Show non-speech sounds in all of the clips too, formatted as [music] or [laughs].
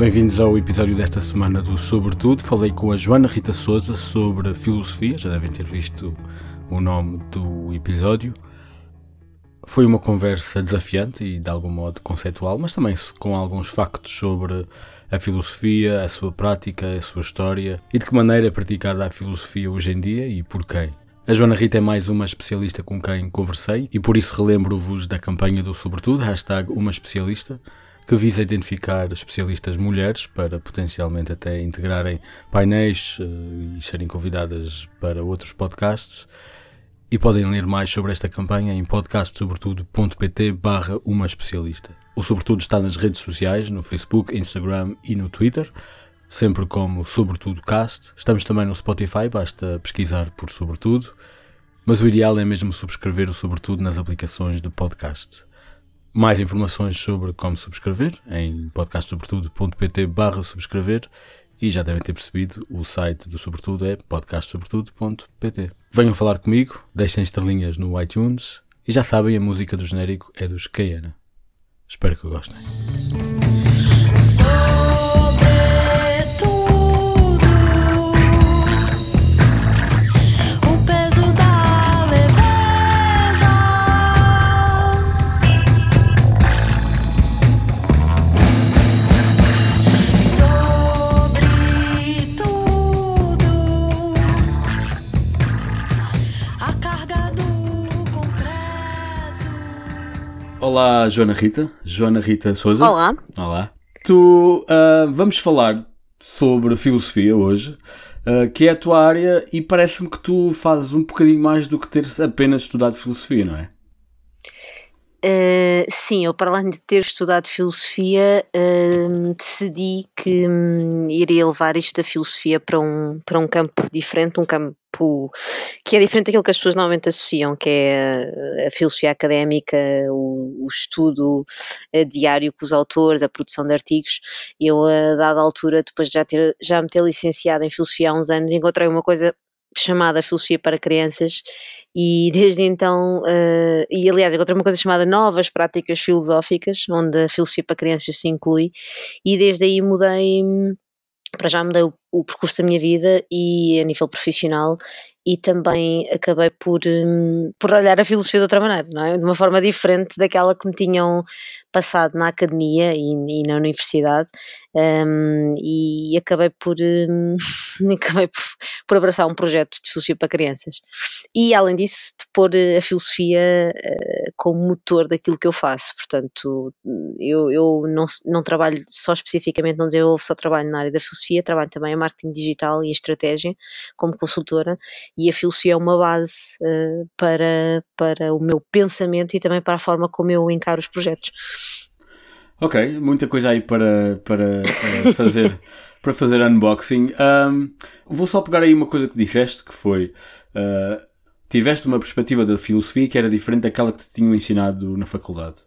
Bem-vindos ao episódio desta semana do Sobretudo. Falei com a Joana Rita Souza sobre filosofia, já devem ter visto o nome do episódio. Foi uma conversa desafiante e de algum modo conceitual, mas também com alguns factos sobre a filosofia, a sua prática, a sua história e de que maneira é praticada a filosofia hoje em dia e por quem. A Joana Rita é mais uma especialista com quem conversei e por isso relembro-vos da campanha do Sobretudo, hashtag uma especialista, que visa identificar especialistas mulheres para potencialmente até integrarem painéis uh, e serem convidadas para outros podcasts. E podem ler mais sobre esta campanha em podcastsobretudo.pt barra uma especialista. O Sobretudo está nas redes sociais, no Facebook, Instagram e no Twitter, sempre como Sobretudo Cast. Estamos também no Spotify, basta pesquisar por Sobretudo. Mas o ideal é mesmo subscrever o Sobretudo nas aplicações de podcast. Mais informações sobre como subscrever em podcastsobretudo.pt barra subscrever e já devem ter percebido, o site do Sobretudo é podcastsobretudo.pt. Venham falar comigo, deixem estrelinhas no iTunes e já sabem, a música do genérico é dos Cayena. Espero que gostem. Olá, Joana Rita. Joana Rita Souza. Olá. Olá. Tu, uh, vamos falar sobre filosofia hoje, uh, que é a tua área, e parece-me que tu fazes um bocadinho mais do que teres apenas estudado filosofia, não é? Uh, sim, eu para além de ter estudado filosofia, uh, decidi que um, iria levar isto da filosofia para um, para um campo diferente, um campo que é diferente daquilo que as pessoas normalmente associam, que é a filosofia académica, o, o estudo uh, diário com os autores, a produção de artigos. Eu, a dada altura, depois de já, ter, já me ter licenciado em filosofia há uns anos, encontrei uma coisa chamada Filosofia para Crianças e desde então, uh, e aliás encontrei uma coisa chamada Novas Práticas Filosóficas, onde a Filosofia para Crianças se inclui e desde aí mudei, para já mudei o, o percurso da minha vida e a nível profissional e também acabei por, um, por olhar a filosofia de outra maneira, não é? de uma forma diferente daquela que me tinham passado na academia e, e na universidade um, e acabei por, um, [laughs] acabei por, por, abraçar um projeto de filosofia para crianças e além disso de pôr a filosofia uh, como motor daquilo que eu faço, portanto eu, eu não, não trabalho só especificamente, não desenvolvo só trabalho na área da filosofia, trabalho também marketing digital e estratégia como consultora e a filosofia é uma base uh, para, para o meu pensamento e também para a forma como eu encaro os projetos. Ok, muita coisa aí para, para, para fazer. [laughs] para fazer unboxing. Um, vou só pegar aí uma coisa que disseste, que foi uh, tiveste uma perspectiva da filosofia que era diferente daquela que te tinham ensinado na faculdade.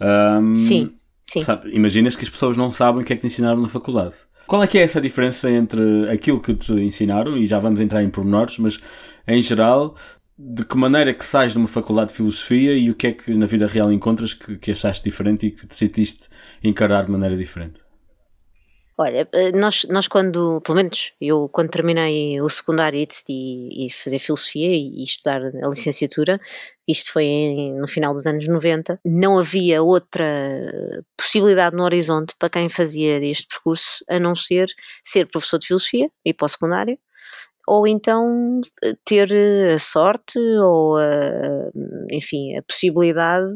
Um, sim, sim. Sabe, imaginas que as pessoas não sabem o que é que te ensinaram na faculdade. Qual é que é essa diferença entre aquilo que te ensinaram, e já vamos entrar em pormenores, mas em geral, de que maneira que sais de uma faculdade de filosofia e o que é que na vida real encontras que, que achaste diferente e que decidiste encarar de maneira diferente? Olha, eh, nós, nós quando, pelo menos eu quando terminei o secundário e decidi fazer filosofia e, e estudar a licenciatura, isto foi em, no final dos anos 90, não havia outra possibilidade no horizonte para quem fazia este percurso a não ser ser professor de filosofia e para o secundário ou então eh, ter eh, a sorte ou a, enfim, a possibilidade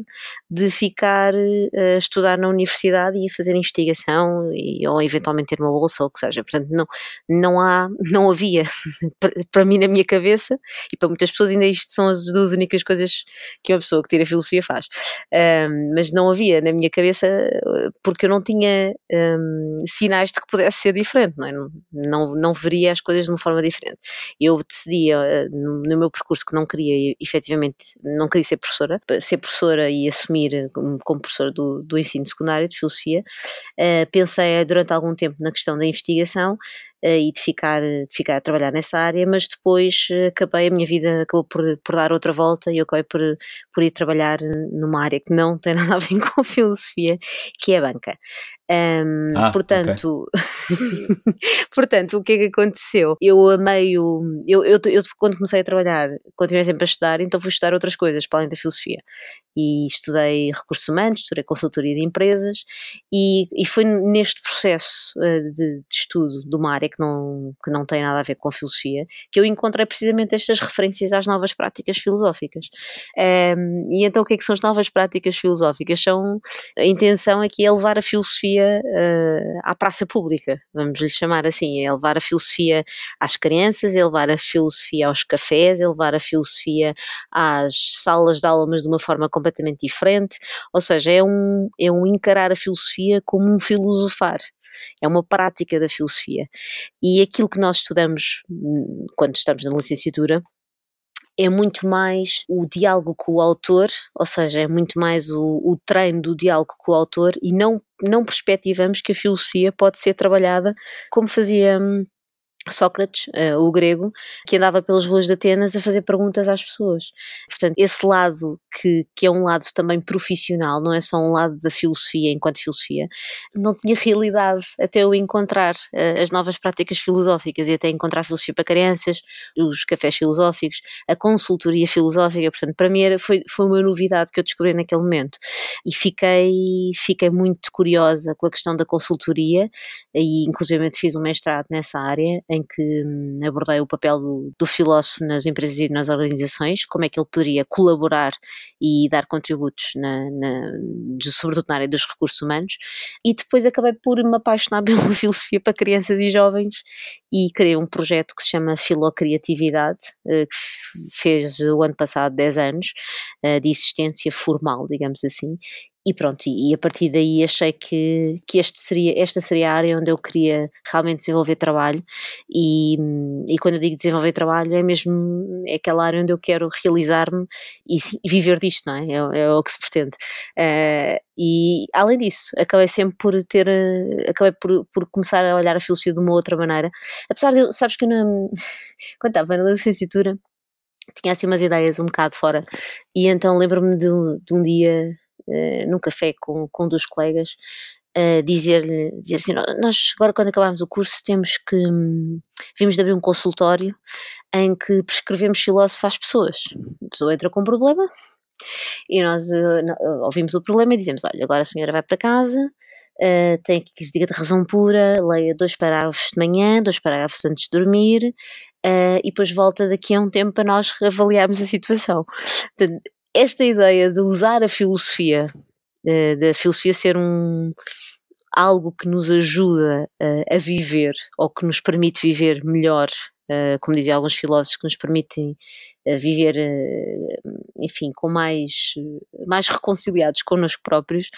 de ficar eh, a estudar na universidade e a fazer investigação e, ou eventualmente ter uma bolsa ou o que seja. Portanto, não, não há, [laughs] não havia, [laughs] para mim na minha cabeça e para muitas pessoas ainda isto são as duas únicas coisas que uma pessoa que tira filosofia faz. Um, mas não havia na minha cabeça porque eu não tinha um, sinais de que pudesse ser diferente, não, é? não, não, não veria as coisas de uma forma diferente eu decidi uh, no, meu percurso que não queria efetivamente, não queria ser professora, ser professora e assumir eh, como professora do, do ensino secundário de filosofia. Uh, pensei durante algum tempo na questão da investigação e de ficar, de ficar a trabalhar nessa área, mas depois acabei, a minha vida acabou por, por dar outra volta e eu acabei por, por ir trabalhar numa área que não tem [laughs] nada a ver com filosofia, que é a banca. Um, ah, portanto, okay. [laughs] portanto, o que é que aconteceu? Eu amei o. Eu, eu, eu, quando comecei a trabalhar, continuei sempre a estudar, então fui estudar outras coisas para além da filosofia. E estudei recursos humanos, estudei consultoria de empresas, e, e foi neste processo uh, de, de, estudo de uma área que não, que não tem nada a ver com filosofia que eu encontrei precisamente estas referências às novas práticas filosóficas. Um, e então, o que é que são as novas práticas filosóficas? São. A intenção aqui é levar a filosofia filosofia uh, à praça pública, vamos lhe chamar assim, é levar a filosofia às crianças, é levar a filosofia aos cafés, é levar a filosofia às salas de aula, mas de uma forma completamente diferente, ou seja, é um, é um encarar a filosofia como um filosofar. É uma prática da filosofia. E aquilo que nós estudamos hum, quando estamos na licenciatura é muito mais o diálogo com o autor, ou seja, é muito mais o, o treino do diálogo com o autor e não, não perspectivamos que a filosofia pode ser trabalhada como fazia hum, Sócrates, uh, o grego, que andava pelas ruas de Atenas a fazer perguntas às pessoas. Portanto, esse lado que, que é um lado também profissional, não é só um lado da filosofia enquanto filosofia, não tinha realidade até eu encontrar uh, as novas práticas filosóficas e até encontrar a filosofia para crianças, os cafés filosóficos, a consultoria filosófica. Portanto, para mim era, foi, foi uma novidade que eu descobri naquele momento e fiquei, fiquei muito curiosa com a questão da consultoria e, inclusive, fiz um mestrado nessa área em que hum, abordei o papel do, do, filósofo nas empresas e nas organizações, como é que ele poderia colaborar e dar contributos, na, na, sobretudo na área dos recursos humanos, e depois acabei por me apaixonar [laughs] pela filosofia para crianças e jovens e criei um projeto que se chama Filocriatividade, eh, que fez o ano passado 10 anos eh, de existência formal, digamos assim, e pronto, e, a partir daí achei que, que este seria, esta seria a área onde eu queria realmente desenvolver trabalho e, e quando eu digo desenvolver trabalho é mesmo é aquela área onde eu quero realizar-me e, viver disto, não é? É, é o que se pretende. Uh, e além disso, acabei sempre por ter, acabei por, por começar a olhar a filosofia de uma outra maneira, apesar de, sabes que eu [laughs] quando estava na licenciatura tinha assim umas ideias um bocado fora e então lembro-me de, de um dia uh, num café com, com um dos colegas, uh, dizer-lhe dizer assim: Nós, agora, quando acabarmos o curso, temos que. Um, vimos de abrir um consultório em que prescrevemos filósofo às pessoas. A pessoa entra com um problema. E nós uh, ouvimos o problema e dizemos: Olha, agora a senhora vai para casa, uh, tem aqui crítica de razão pura, leia dois parágrafos de manhã, dois parágrafos antes de dormir, uh, e depois volta daqui a um tempo para nós avaliarmos a situação. Portanto, esta ideia de usar a filosofia, da filosofia ser um algo que nos ajuda uh, a viver ou que nos permite viver melhor, uh, como diziam alguns filósofos, que nos permitem viver, enfim, com mais, mais reconciliados connosco próprios,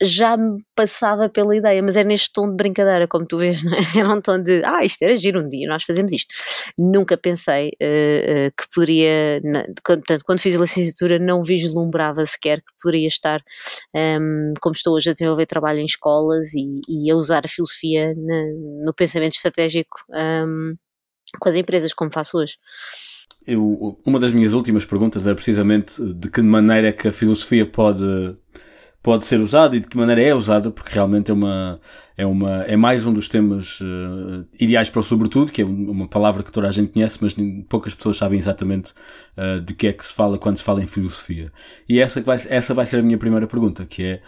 já me passava pela ideia, mas é neste tom de brincadeira, como tu vês, não é? [laughs] Era um tom de, ah, isto era giro um dia, nós fazemos isto. Nunca pensei uh, uh, que poderia, portanto, quando fiz a licenciatura, não vislumbrava sequer que poderia estar, um, ehm, como estou hoje, a desenvolver trabalho em escolas e, e a usar a filosofia na, no pensamento estratégico um, ehm, com as empresas, como faço hoje. Eu, uma das minhas últimas perguntas era precisamente de que maneira é que a filosofia pode pode ser usado e de que maneira é usado, porque realmente é uma, é uma, é mais um dos temas uh, ideais para o sobretudo, que é uma palavra que toda a gente conhece, mas poucas pessoas sabem exatamente uh, de que é que se fala quando se fala em filosofia. E essa vai, essa vai ser a minha primeira pergunta, que é,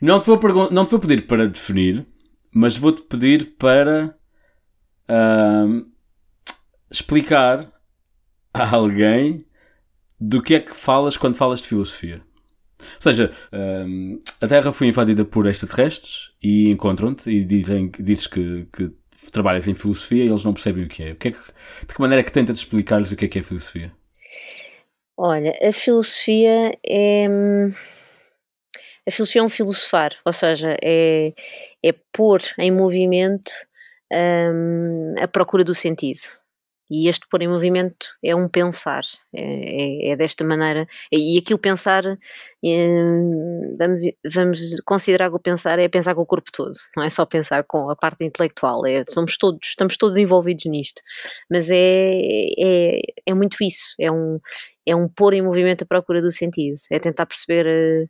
não te vou, não te vou pedir para definir, mas vou-te pedir para uh, explicar a alguém do que é que falas quando falas de filosofia. Ou seja, um, a Terra foi invadida por extraterrestres e encontram-te e dizem, dizes que, que trabalhas em filosofia e eles não percebem o que é. O que é que de que maneira é que tentas explicar-lhes o que é que é filosofia? Olha, a filosofia é. A filosofia é um filosofar, ou seja, é, é pôr em movimento um, a procura do sentido. E este pôr em movimento é um pensar, é, é, é desta maneira. E aqui o pensar, é, vamos, vamos considerar que o pensar é pensar com o corpo todo, não é só pensar com a parte intelectual, é, somos todos, estamos todos envolvidos nisto. Mas é, é, é muito isso, é um, é um pôr em movimento a procura do sentido, é tentar perceber.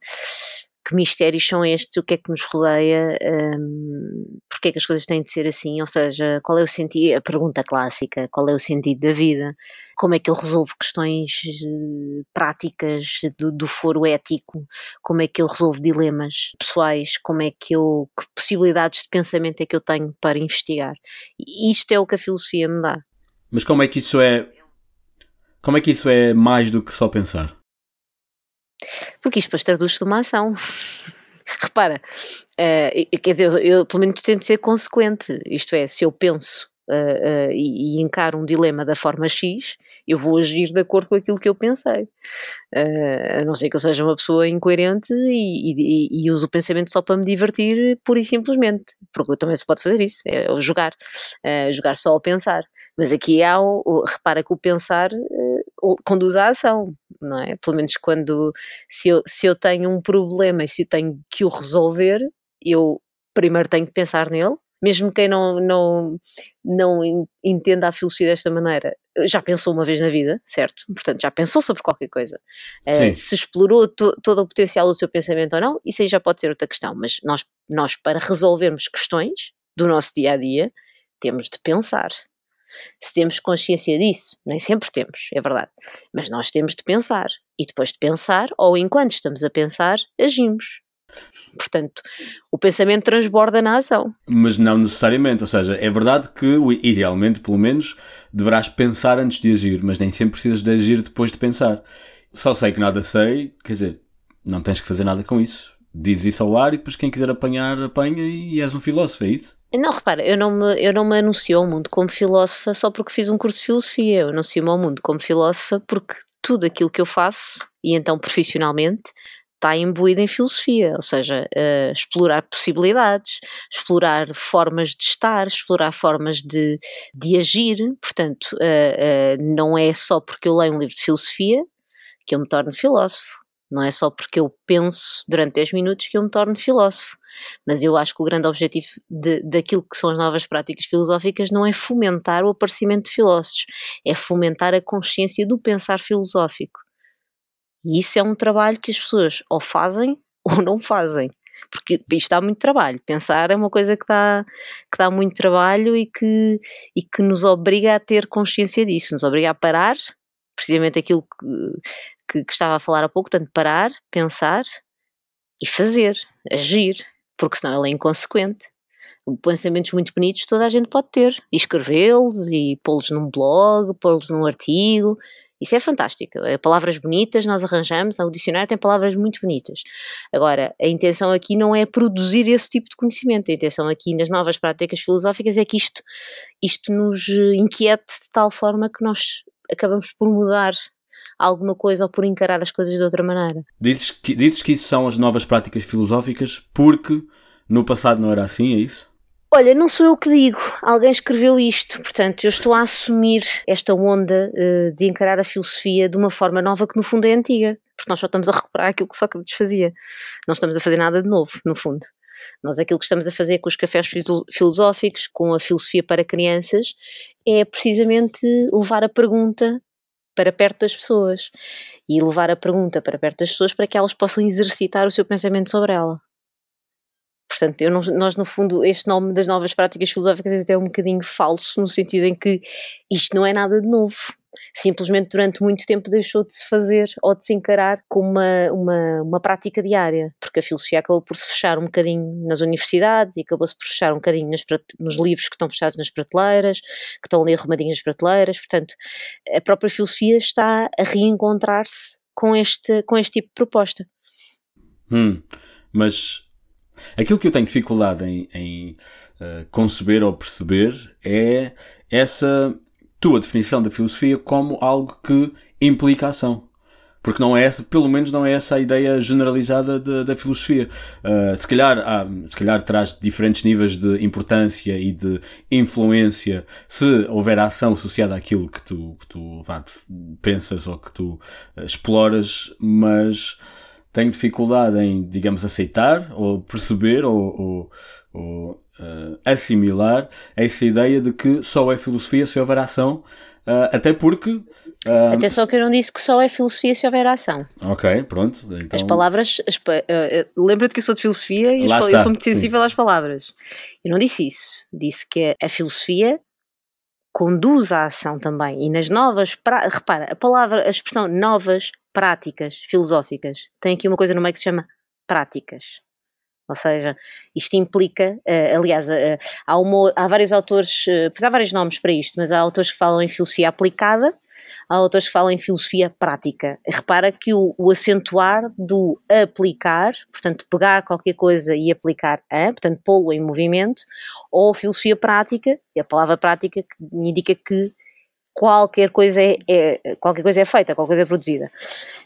Que mistérios são estes, o que é que nos rodeia, um, porque é que as coisas têm de ser assim, ou seja, qual é o sentido, a pergunta clássica, qual é o sentido da vida, como é que eu resolvo questões uh, práticas do, do, foro ético, como é que eu resolvo dilemas pessoais, como é que eu, que possibilidades de pensamento é que eu tenho para investigar. E isto é o que a filosofia me dá. Mas como é que isso é, como é que isso é mais do que só pensar? Porque isto depois traduz-se numa ação. [laughs] Repara, uh, quer dizer, eu, eu pelo menos tento ser consequente. Isto é, se eu penso Uh, uh, e, e, encaro um dilema da forma X, eu vou agir de acordo com aquilo que eu pensei. Uh, a não ser que eu seja uma pessoa incoerente e, e, e uso o pensamento só para me divertir, pura e simplesmente. Porque também se pode fazer isso, é jogar. jogar só ao pensar. Mas aqui há o, o repara que o pensar conduz à ação, não é? Pelo menos quando, se eu, se eu tenho um problema e se eu tenho que o resolver, eu primeiro tenho que pensar nele, mesmo quem não, não, não entenda a filosofia desta maneira, já pensou uma vez na vida, certo? Portanto, já pensou sobre qualquer coisa. Uh, se explorou to, todo o potencial do seu pensamento ou não, isso aí já pode ser outra questão, mas nós, nós para resolvermos questões do nosso dia a dia, temos de pensar. Se temos consciência disso, nem sempre temos, é verdade, mas nós temos de pensar. E depois de pensar, ou enquanto estamos a pensar, agimos. Portanto, o pensamento transborda na ação. Mas não necessariamente, ou seja, é verdade que, idealmente, pelo menos, deverás pensar antes de agir, mas nem sempre precisas de agir depois de pensar. Só sei que nada sei, quer dizer, não tens que fazer nada com isso. Dizes isso ao ar e depois quem quiser apanhar, apanha e és um filósofo, é isso? Não, repara, eu não, me, eu não me anuncio ao mundo como filósofa só porque fiz um curso de filosofia. Eu anuncio-me ao mundo como filósofa porque tudo aquilo que eu faço, e então profissionalmente, está imbuído em filosofia, ou seja, uh, explorar possibilidades, explorar formas de estar, explorar formas de, de agir. Portanto, uh, uh, não é só porque eu leio um livro de filosofia que eu me torno filósofo. Não é só porque eu penso durante 10 minutos que eu me torno filósofo. Mas eu acho que o grande objetivo de, daquilo que são as novas práticas filosóficas não é fomentar o aparecimento de filósofos, é fomentar a consciência do pensar filosófico. E isso é um trabalho que as pessoas ou fazem [laughs] ou não fazem. Porque isto dá muito trabalho. Pensar é uma coisa que dá, que dá muito trabalho e que, e que nos obriga a ter consciência disso, nos obriga a parar, precisamente aquilo que, que, que estava a falar há pouco, tanto parar, pensar e fazer, agir, porque senão ele é inconsequente. Pensamentos muito bonitos toda a gente pode ter, e escrevê-los, e pô-los num blog, pô-los num artigo, isso é fantástico. É palavras bonitas nós arranjamos, o dicionário tem palavras muito bonitas. Agora, a intenção aqui não é produzir esse tipo de conhecimento, a intenção aqui nas novas práticas filosóficas é que isto, isto nos inquiete de tal forma que nós acabamos por mudar alguma coisa ou por encarar as coisas de outra maneira. Dizes que, dizes que isso são as novas práticas filosóficas porque no passado não era assim, é isso? Olha, não sou eu que digo, alguém escreveu isto, portanto, eu estou a assumir esta onda uh, de encarar a filosofia de uma forma nova que no fundo é antiga, porque nós só estamos a recuperar aquilo que Sócrates fazia, não estamos a fazer nada de novo, no fundo. Nós aquilo que estamos a fazer com os cafés filosóficos, com a filosofia para crianças, é precisamente levar a pergunta para perto das pessoas e levar a pergunta para perto das pessoas para que elas possam exercitar o seu pensamento sobre ela. Portanto, não, nós no fundo, este nome das novas práticas filosóficas é até um bocadinho falso, no sentido em que isto não é nada de novo. Simplesmente durante muito tempo deixou de se fazer ou de se encarar como uma, uma, uma prática diária, porque a filosofia acabou por se fechar um bocadinho nas universidades e acabou-se por fechar um bocadinho nas, nos livros que estão fechados nas prateleiras, que estão ali arrumadinhos nas prateleiras. Portanto, a própria filosofia está a reencontrar-se com este, com este tipo de proposta. Hum, mas aquilo que eu tenho dificuldade em, em uh, conceber ou perceber é essa tua definição da filosofia como algo que implica ação. porque não é essa, pelo menos não é essa a ideia generalizada de, da filosofia. Uh, se calhar, se calhar traz diferentes níveis de importância e de influência se houver ação associada àquilo que tu, que tu vá, pensas ou que tu uh, exploras, mas tenho dificuldade em, digamos, aceitar ou perceber ou, ou, ou uh, assimilar essa ideia de que só é filosofia se houver ação, uh, até porque. Uh, Atenção que eu não disse que só é filosofia se houver ação. Ok, pronto. Então... As palavras. Uh, Lembra-te que eu sou de filosofia e eu sou muito sensível sim. às palavras. Eu não disse isso. Disse que a filosofia conduz à ação também. E nas novas. Pra... Repara, a palavra, a expressão novas práticas filosóficas tem aqui uma coisa no meio que se chama práticas. Ou seja, isto implica, uh, aliás, uh, há, uma, há vários autores, uh, pois há vários nomes para isto, mas há autores que falam em filosofia aplicada, há autores que falam em filosofia prática. Repara que o, o acentuar do aplicar, portanto, pegar qualquer coisa e aplicar a, portanto, pô-lo em movimento, ou filosofia prática, e a palavra prática indica que qualquer coisa é, é, qualquer coisa é feita, qualquer coisa é produzida.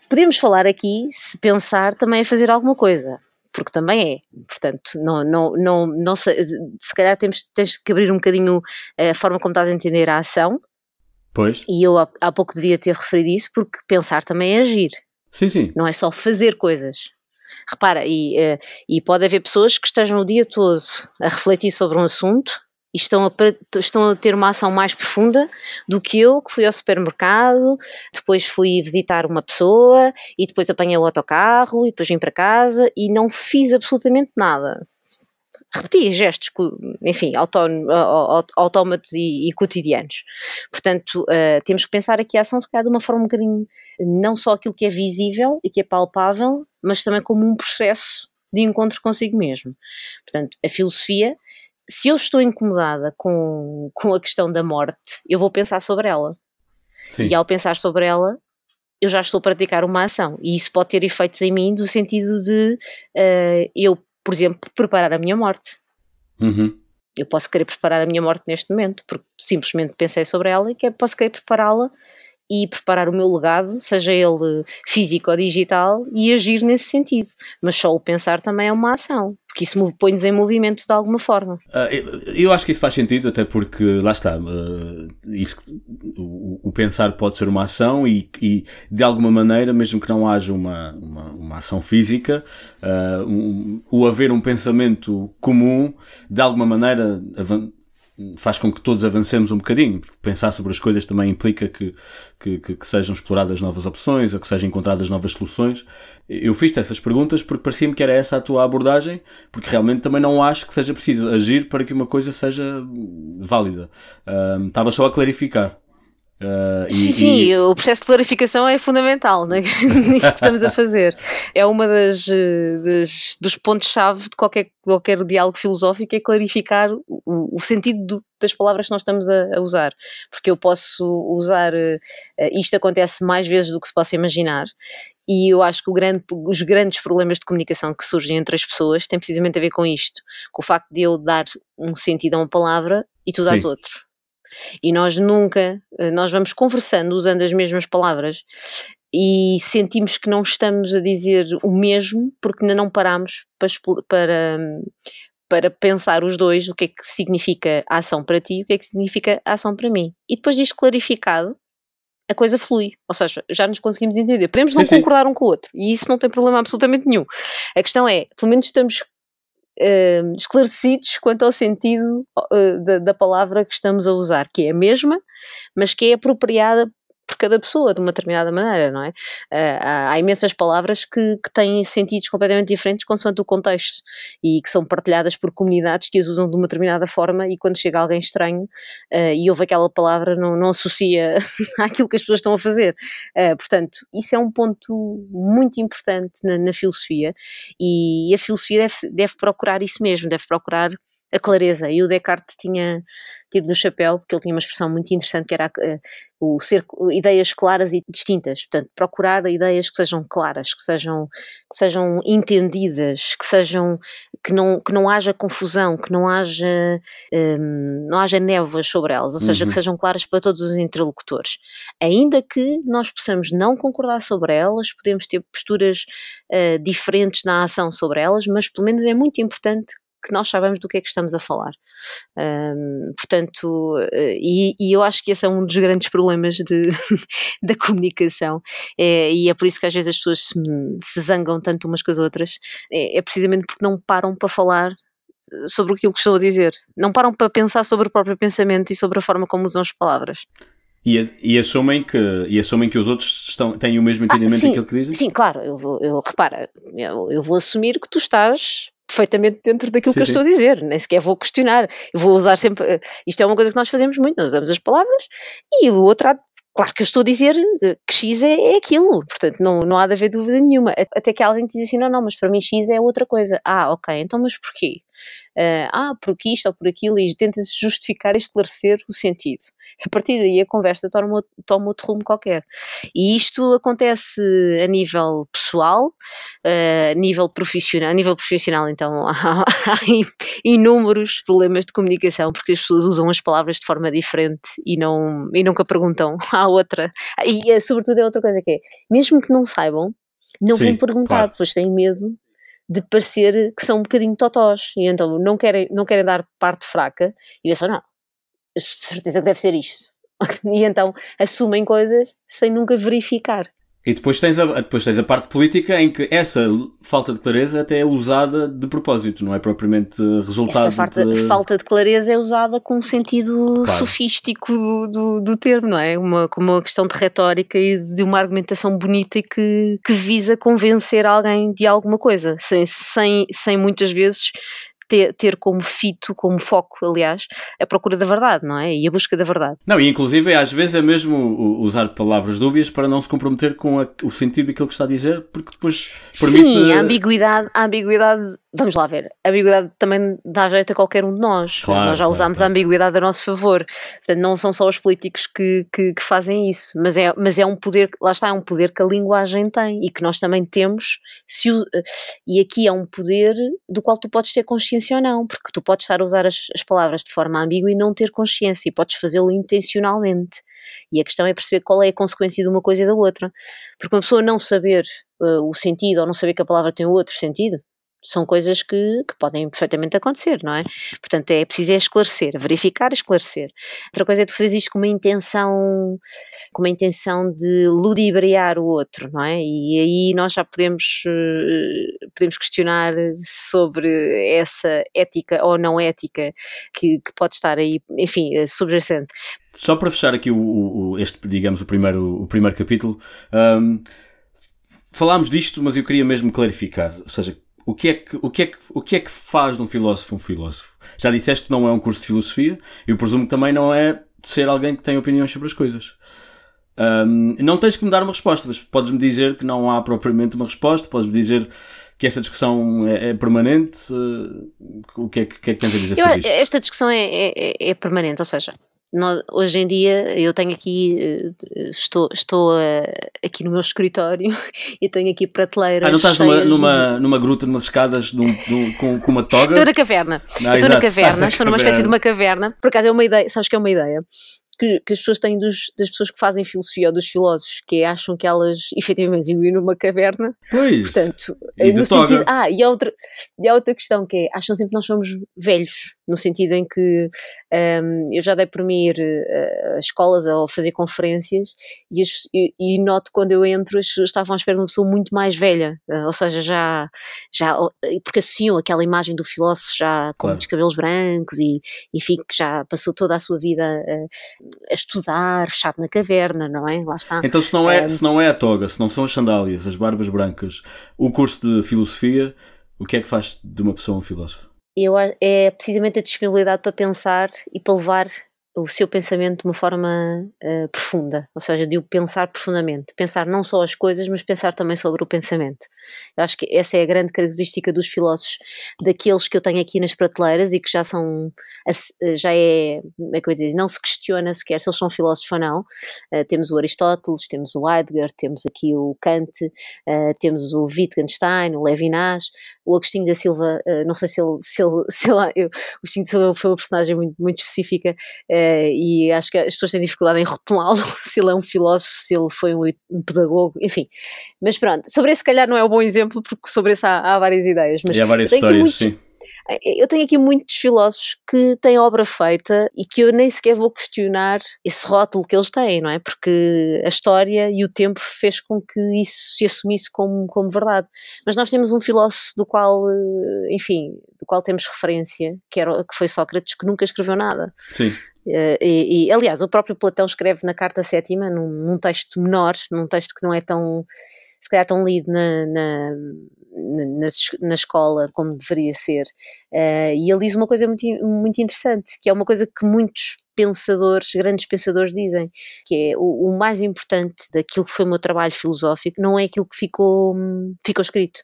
Podemos falar aqui, se pensar, também é fazer alguma coisa porque também é. Portanto, não, não, não, não se, se calhar temos, tens que abrir um bocadinho a forma como estás a entender a ação. Pois. E eu há, há pouco devia ter referido isso, porque pensar também é agir. Sim, sim. Não é só fazer coisas. Repara, e, eh, e pode haver pessoas que estejam o dia todo a refletir sobre um assunto e estão a, estão a ter uma ação mais profunda do que eu, que fui ao supermercado, depois fui visitar uma pessoa e depois apanhei o autocarro e depois vim para casa e não fiz absolutamente nada. Repeti gestos, enfim, autómatos e, e, cotidianos. Portanto, uh, temos que pensar aqui a ação, se calhar, de uma forma um bocadinho, não só aquilo que é visível e que é palpável, mas também como um processo de encontro consigo mesmo. Portanto, a filosofia se eu estou incomodada com, com a questão da morte, eu vou pensar sobre ela. Sim. E ao pensar sobre ela, eu já estou a praticar uma ação. E isso pode ter efeitos em mim, do sentido de uh, eu, por exemplo, preparar a minha morte. Uhum. Eu posso querer preparar a minha morte neste momento, porque simplesmente pensei sobre ela e que posso querer prepará-la e preparar o meu legado, seja ele físico ou digital, e agir nesse sentido. Mas só o pensar também é uma ação, porque isso põe-nos em movimento de alguma forma. Uh, eu acho que isso faz sentido, até porque lá está, uh, isso, o, o, pensar pode ser uma ação e, e, de alguma maneira, mesmo que não haja uma, uma, uma ação física, uh, um, o haver um pensamento comum, de alguma maneira faz com que todos avancemos um bocadinho. Pensar sobre as coisas também implica que, que, que, sejam exploradas novas opções ou que sejam encontradas novas soluções. Eu fiz essas perguntas porque parecia-me que era essa a tua abordagem, porque realmente também não acho que seja preciso agir para que uma coisa seja válida. Uh, estava só a clarificar. Uh, sim, e, sim, e... o processo de clarificação é fundamental né? [laughs] nisto que estamos a fazer. É uma das, das dos pontos-chave de qualquer, qualquer diálogo filosófico, é clarificar o, o sentido do, das palavras que nós estamos a, a, usar. Porque eu posso usar, uh, isto acontece mais vezes do que se possa imaginar, e eu acho que grande, os grandes problemas de comunicação que surgem entre as pessoas têm precisamente a ver com isto, com o facto de eu dar um sentido a uma palavra e tu dás outro e nós nunca, eh, nós vamos conversando usando as mesmas palavras e sentimos que não estamos a dizer o mesmo porque ainda não paramos para, para, para pensar os dois o que é que significa a ação para ti e o que é que significa a ação para mim. E depois disto clarificado, a coisa flui. Ou seja, já nos conseguimos entender. Podemos não sim, concordar sim. um com o outro e isso não tem problema absolutamente nenhum. A questão é, pelo menos estamos uh, esclarecidos quanto ao sentido uh, da, da, palavra que estamos a usar, que é a mesma, mas que é apropriada cada pessoa de uma determinada maneira, não é? Uh, há, imensas palavras que, que, têm sentidos completamente diferentes consoante o contexto e que são partilhadas por comunidades que as usam de uma determinada forma e quando chega alguém estranho uh, e ouve aquela palavra não, não associa [laughs] àquilo que as pessoas estão a fazer. Uh, portanto, isso é um ponto muito importante na, na filosofia e a filosofia deve, deve procurar isso mesmo, deve procurar a clareza. E o Descartes tinha tipo no chapéu, porque ele tinha uma expressão muito interessante que era uh, o ser ideias claras e distintas. Portanto, procurar ideias que sejam claras, que sejam, que sejam entendidas, que sejam que não, que não haja confusão, que não haja, um, ehm, não haja névoas sobre elas, ou seja, uhum. que sejam claras para todos os interlocutores. Ainda que nós possamos não concordar sobre elas, podemos ter posturas uh, diferentes na ação sobre elas, mas pelo menos é muito importante que nós sabemos do que é que estamos a falar. Um, portanto, eh, e, e, eu acho que esse é um dos grandes [laughs] problemas de, [laughs] da comunicação, é, e é por isso que às vezes as pessoas se, se zangam tanto umas com as outras, é, é precisamente porque não param para falar sobre aquilo que estou a dizer, não param para pensar sobre o próprio pensamento e sobre a forma como usam as palavras. E, e, assumem que, e assumem que os outros estão, têm o mesmo entendimento ah, sim, daquilo que dizem? Sim, claro, eu, vou, eu repara, eu, eu vou assumir que tu estás perfeitamente dentro daquilo sim, que eu sim. estou a dizer, nem sequer vou questionar. Eu vou usar sempre. Eh, isto é uma coisa que nós fazemos muito, nós usamos as palavras e o outro lado. Claro que eu estou a dizer eh, que X é, é aquilo, portanto não, não há de haver dúvida nenhuma. Até que alguém te diz assim: não, não, mas para mim X é outra coisa. Ah, ok, então mas porquê? uh, ah, porque isto ou por aquilo, e tenta-se justificar e esclarecer o sentido. A partir daí a conversa toma, toma outro rumo qualquer. E isto acontece a nível pessoal, uh, a nível profissional, a nível profissional então [laughs] há, há inúmeros problemas de comunicação porque as pessoas usam as palavras de forma diferente e, não, e nunca perguntam [laughs] à outra. E é, sobretudo é outra coisa que é, mesmo que não saibam, não Sim, vão perguntar, claro. pois têm medo de parecer que são um bocadinho totós e então não querem, não querem dar parte fraca e eu só não, certeza que deve ser isto. [laughs] e então assumem coisas sem nunca verificar. E depois tens, a, depois tens a parte política em que essa falta de clareza até é usada de propósito, não é propriamente resultado essa falta de... falta de clareza é usada com um sentido claro. sofístico do, do, do, termo, não é? Uma, como uma questão de retórica e de uma argumentação bonita e que, que visa convencer alguém de alguma coisa, sem, sem, sem muitas vezes ter, ter como fito, como foco, aliás, a procura da verdade, não é? E a busca da verdade. Não, e inclusive às vezes é mesmo usar palavras dúbias para não se comprometer com a, o sentido daquilo que está a dizer, porque depois permite... Sim, a ambiguidade, a ambiguidade, vamos lá ver, a ambiguidade também dá jeito a qualquer um de nós. Claro, nós já claro, usámos claro. a ambiguidade a nosso favor. Portanto, não são só os políticos que, que, que, fazem isso, mas é, mas é um poder, lá está, é um poder que a linguagem tem e que nós também temos, se e aqui é um poder do qual tu podes ter consciência não, porque tu podes estar a usar as, as palavras de forma ambígua e não ter consciência, e podes fazê-lo intencionalmente. E a questão é perceber qual é a consequência de uma coisa e da outra. Porque uma pessoa não saber uh, o sentido ou não saber que a palavra tem outro sentido, são coisas que, que, podem perfeitamente acontecer, não é? Portanto, é preciso é esclarecer, verificar esclarecer. Outra coisa é tu fazeres isto com uma intenção, com uma intenção de ludibriar o outro, não é? E aí nós já podemos, eh, podemos questionar sobre essa ética ou não ética que, que pode estar aí, enfim, eh, subjacente. Só para fechar aqui o, o, este, digamos, o primeiro, o primeiro capítulo, um, falámos disto, mas eu queria mesmo clarificar, ou seja, o que, é que, o, que é que, o que é que faz de um filósofo um filósofo? Já disseste que não é um curso de filosofia, eu presumo que também não é de ser alguém que tem opiniões sobre as coisas. Um, não tens que me dar uma resposta, mas podes-me dizer que não há propriamente uma resposta, podes-me dizer que esta discussão é, é permanente. Uh, o que é que, que, é que tens a dizer eu, sobre isto? Esta discussão é, é, é permanente, ou seja, nós, hoje em dia eu tenho aqui eh, estou, estou uh, aqui no meu escritório [laughs] e tenho aqui prateleiras ah, não estás numa, numa, de... numa gruta, numas escadas num, num, com, com uma toga? Estou na caverna ah, estou na caverna, [laughs] estou numa espécie de uma caverna por acaso é uma ideia, sabes que é uma ideia que, que as pessoas têm dos, das pessoas que fazem filosofia ou dos filósofos, que é, acham que elas [laughs] efetivamente vivem numa caverna. Pois. Portanto, e no sentido. Ah, e há, outra, e há outra questão que é, acham sempre que nós somos velhos, no sentido em que um, eu já dei por mim ir uh, a escolas ou fazer conferências e, as, e, e, noto quando eu entro as pessoas estavam à espera de uma pessoa muito mais velha, uh, ou seja, já, já porque associam aquela imagem do filósofo já com claro. os cabelos brancos e, enfim, que já passou toda a sua vida uh, a estudar, fechado na caverna, não é? Lá está. Então, se não é, um, se não é a toga, se não são as sandálias, as barbas brancas, o curso de filosofia, o que é que faz de uma pessoa um filósofo? Eu, é precisamente a disponibilidade para pensar e para levar o seu pensamento de uma forma uh, profunda, ou seja, de o pensar profundamente, pensar não só as coisas, mas pensar também sobre o pensamento. Eu acho que essa é a grande característica dos filósofos, daqueles que eu tenho aqui nas prateleiras e que já são, já é, como é que eu dizer, não se questiona sequer se eles são filósofos ou não. Uh, temos o Aristóteles, temos o Heidegger, temos aqui o Kant, uh, temos o Wittgenstein, o Levinas, o Agostinho da Silva, não sei se ele, se ele [laughs] eu, o Agostinho da Silva foi uma personagem muito, muito específica uh, e acho que as pessoas têm dificuldade em rotulá-lo, [laughs] se ele é um filósofo, se ele foi um, um, pedagogo, enfim. Mas pronto, sobre esse se calhar não é um bom exemplo, porque sobre isso há, há várias ideias. Mas e há várias histórias, muitos, sim eu tenho aqui muitos filósofos que têm obra feita e que eu nem sequer vou questionar esse rótulo que eles têm, não é? Porque a história e o tempo fez com que isso se assumisse como, como verdade. Mas nós temos um filósofo do qual, eh, enfim, do qual temos referência, que, era, que foi Sócrates, que nunca escreveu nada. Sim. Uh, e, e, aliás, o próprio Platão escreve na Carta Sétima, num, num texto menor, num texto que não é tão, se calhar, tão lido na, na na, na escola como deveria ser. Uh, e ele diz uma coisa muito, muito interessante, que é uma coisa que muitos pensadores, grandes pensadores dizem, que é o, o, mais importante daquilo que foi o meu trabalho filosófico não é aquilo que ficou, ficou escrito,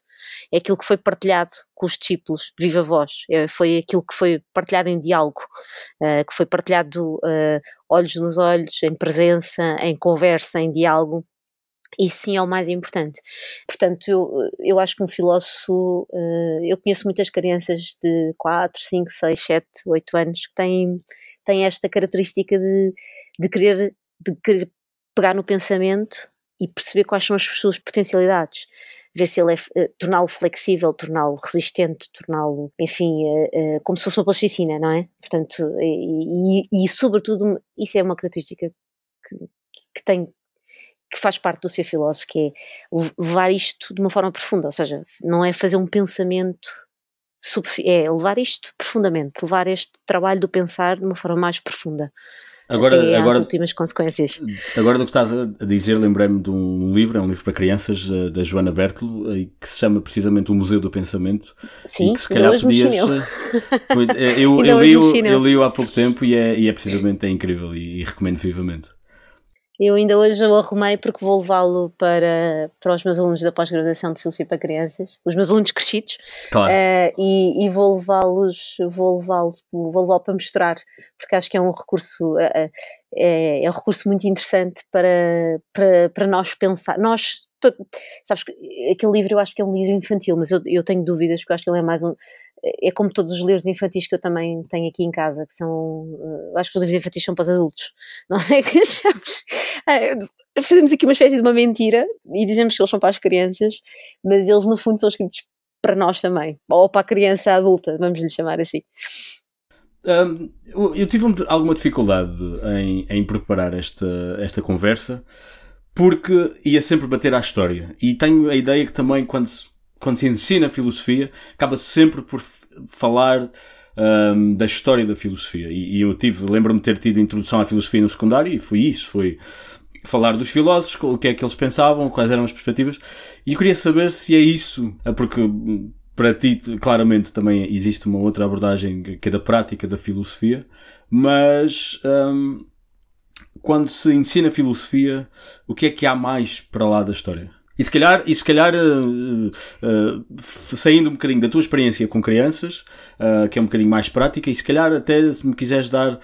é aquilo que foi partilhado com os discípulos viva voz, é, foi aquilo que foi partilhado em diálogo, uh, que foi partilhado uh, olhos nos olhos, em presença, em conversa, em diálogo, isso sim é o mais importante. Portanto, eu, eu acho que um filósofo, uh, eu conheço muitas crianças de 4, 5, 6, 7, 8 anos que têm, têm esta característica de, de, querer, de querer pegar no pensamento e perceber quais são as suas potencialidades, ver se ele é, uh, torná-lo flexível, torná-lo resistente, torná-lo, enfim, uh, como se fosse uma plasticina, não é? Portanto, e, e, e sobretudo, isso é uma característica que, que tem que faz parte do ser filósofo, que é levar isto de uma forma profunda, ou seja, não é fazer um pensamento é levar isto profundamente, levar este trabalho do pensar de uma forma mais profunda. Agora, até agora, às últimas consequências. Agora do que estás a dizer, lembrei-me de um livro, é um livro para crianças, eh, da Joana Bertolo, que se chama precisamente O Museu do Pensamento. Sim, que se calhar podias. Eh, eu, [laughs] eu, li-o, eu li-o há pouco tempo e é, e é precisamente é incrível e, e recomendo vivamente. Eu ainda hoje o arrumei porque vou levá-lo para, para os meus alunos da pós-graduação de Filosofia para Crianças, os meus alunos crescidos, claro. uh, e, e, vou levá-los, vou levá-los, vou levá-lo para mostrar, porque acho que é um recurso, uh, é, é um recurso muito interessante para, para, para nós pensar, nós sabes aquele livro eu acho que é um livro infantil, mas eu, eu tenho dúvidas porque eu acho que ele é mais um é como todos os livros infantis que eu também tenho aqui em casa, que são, uh, acho que os livros infantis são para os adultos, [laughs] não é que achamos? Uh, fazemos aqui uma espécie de uma mentira e dizemos que eles são para as crianças, mas eles no fundo são escritos para nós também, ou para a criança adulta, vamos lhe chamar assim. Um, eu tive alguma dificuldade em, em preparar esta, esta conversa porque ia sempre bater à história e tenho a ideia que também quando se quando se ensina filosofia, acaba sempre por falar um, da história da filosofia. E, e eu tive, lembro-me de ter tido introdução à filosofia no secundário e foi isso, foi falar dos filósofos, o que é que eles pensavam, quais eram as perspectivas. E eu queria saber se é isso, é porque para ti claramente também existe uma outra abordagem que é da prática da filosofia, mas um, quando se ensina filosofia, o que é que há mais para lá da história? E se calhar, e se calhar uh, uh, saindo um bocadinho da tua experiência com crianças, uh, que é um bocadinho mais prática, e se calhar até se me quiseres dar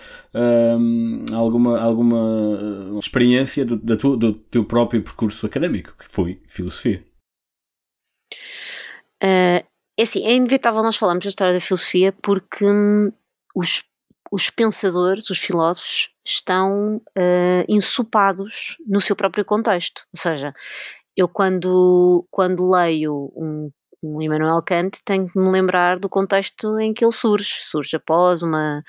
alguma, alguma experiência do, da tua, do teu próprio percurso académico, que foi filosofia. é assim, é inevitável nós falarmos da história da filosofia porque hum, os, os pensadores, os filósofos, estão uh, ensopados no seu próprio contexto. Ou seja, eu quando, quando leio um um Immanuel Kant tem que me lembrar do contexto em que ele surge. Surge após uma,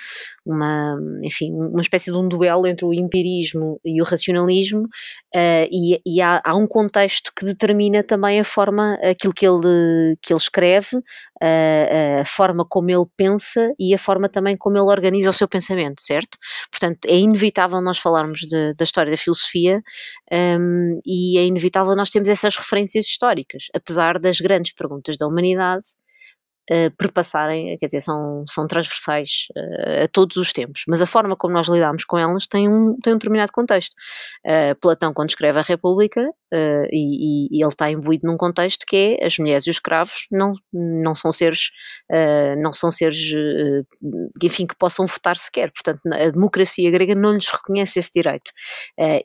uma, enfim, uma espécie de um duelo entre o empirismo e o racionalismo, uh, e, e há, há, um contexto que determina também a forma, aquilo que ele, que ele escreve, uh, a forma como ele pensa e a forma também como ele organiza o seu pensamento, certo? Portanto, é inevitável nós falarmos de, da história da filosofia um, ehm, e é inevitável nós termos essas referências históricas, apesar das grandes perguntas da humanidade uh, perpassarem, quer dizer, são, são transversais uh, a todos os tempos, mas a forma como nós lidamos com elas tem um, tem um determinado contexto. Uh, Platão, quando escreve a República, e, e, ele está imbuído num contexto que é as mulheres e os escravos não, não são seres, não são seres, enfim, que possam votar sequer, portanto a democracia grega não lhes reconhece esse direito,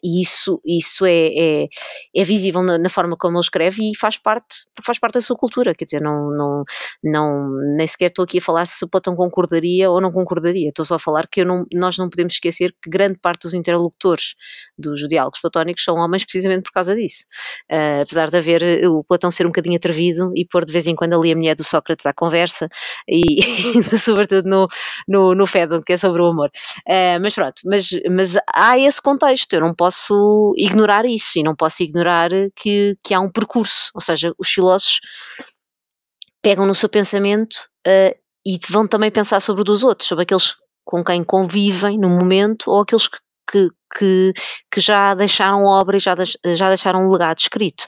e isso, isso é, é, é visível na, na, forma como ele escreve e faz parte, faz parte da sua cultura, quer dizer, não, não, não nem sequer estou aqui a falar se Platão concordaria ou não concordaria, estou só a falar que não, nós não podemos esquecer que grande parte dos interlocutores dos diálogos platónicos são homens precisamente por causa disso. Uh, apesar de haver eh, o Platão ser um bocadinho atrevido e pôr de vez em quando ali a mulher do Sócrates à conversa [laughs] e, sobretudo no, no, no Fedon, que é sobre o amor. Uh, mas pronto, mas, mas há esse contexto, eu não posso ignorar isso e não posso ignorar que, que há um percurso, ou seja, os filósofos pegam no seu pensamento uh, e vão também pensar sobre o dos outros, sobre aqueles com quem convivem no momento ou aqueles que, que, que, que já deixaram obra e já, já deixaram um legado escrito.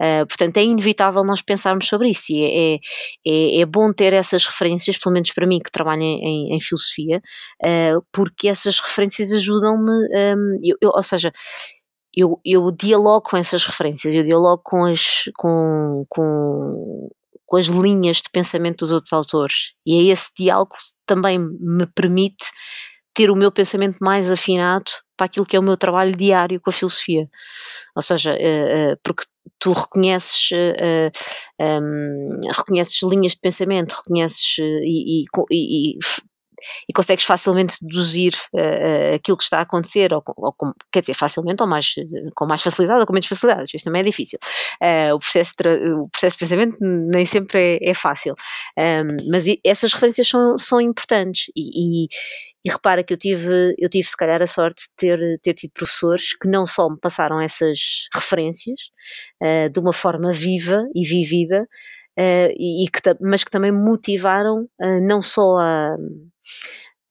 Uh, portanto, é inevitável nós pensarmos sobre isso e é, é, é, bom ter essas referências, pelo menos para mim que trabalho em, em filosofia, uh, porque essas referências ajudam-me, um, eu, eu, ou seja, eu, eu dialogo com essas referências, eu dialogo com, as, com, com com as linhas de pensamento dos outros autores. E é esse diálogo que também me permite ter o meu pensamento mais afinado para aquilo que é o meu trabalho diário com a filosofia. Ou seja, eh, eh, porque tu reconheces, uh, um, reconheces linhas de pensamento, reconheces e, e, e, e consegues facilmente deduzir uh, aquilo que está a acontecer, ou, ou quer dizer, facilmente ou mais, com mais facilidade ou com menos facilidade, isso também é difícil. Uh, o, processo o processo de pensamento nem sempre é, é fácil, um, mas essas referências são, são importantes e, e e repara que eu tive, eu tive se calhar a sorte de ter, ter tido professores que não só me passaram essas referências uh, de uma forma viva e vivida, uh, e, e que, mas que também motivaram uh, não só a,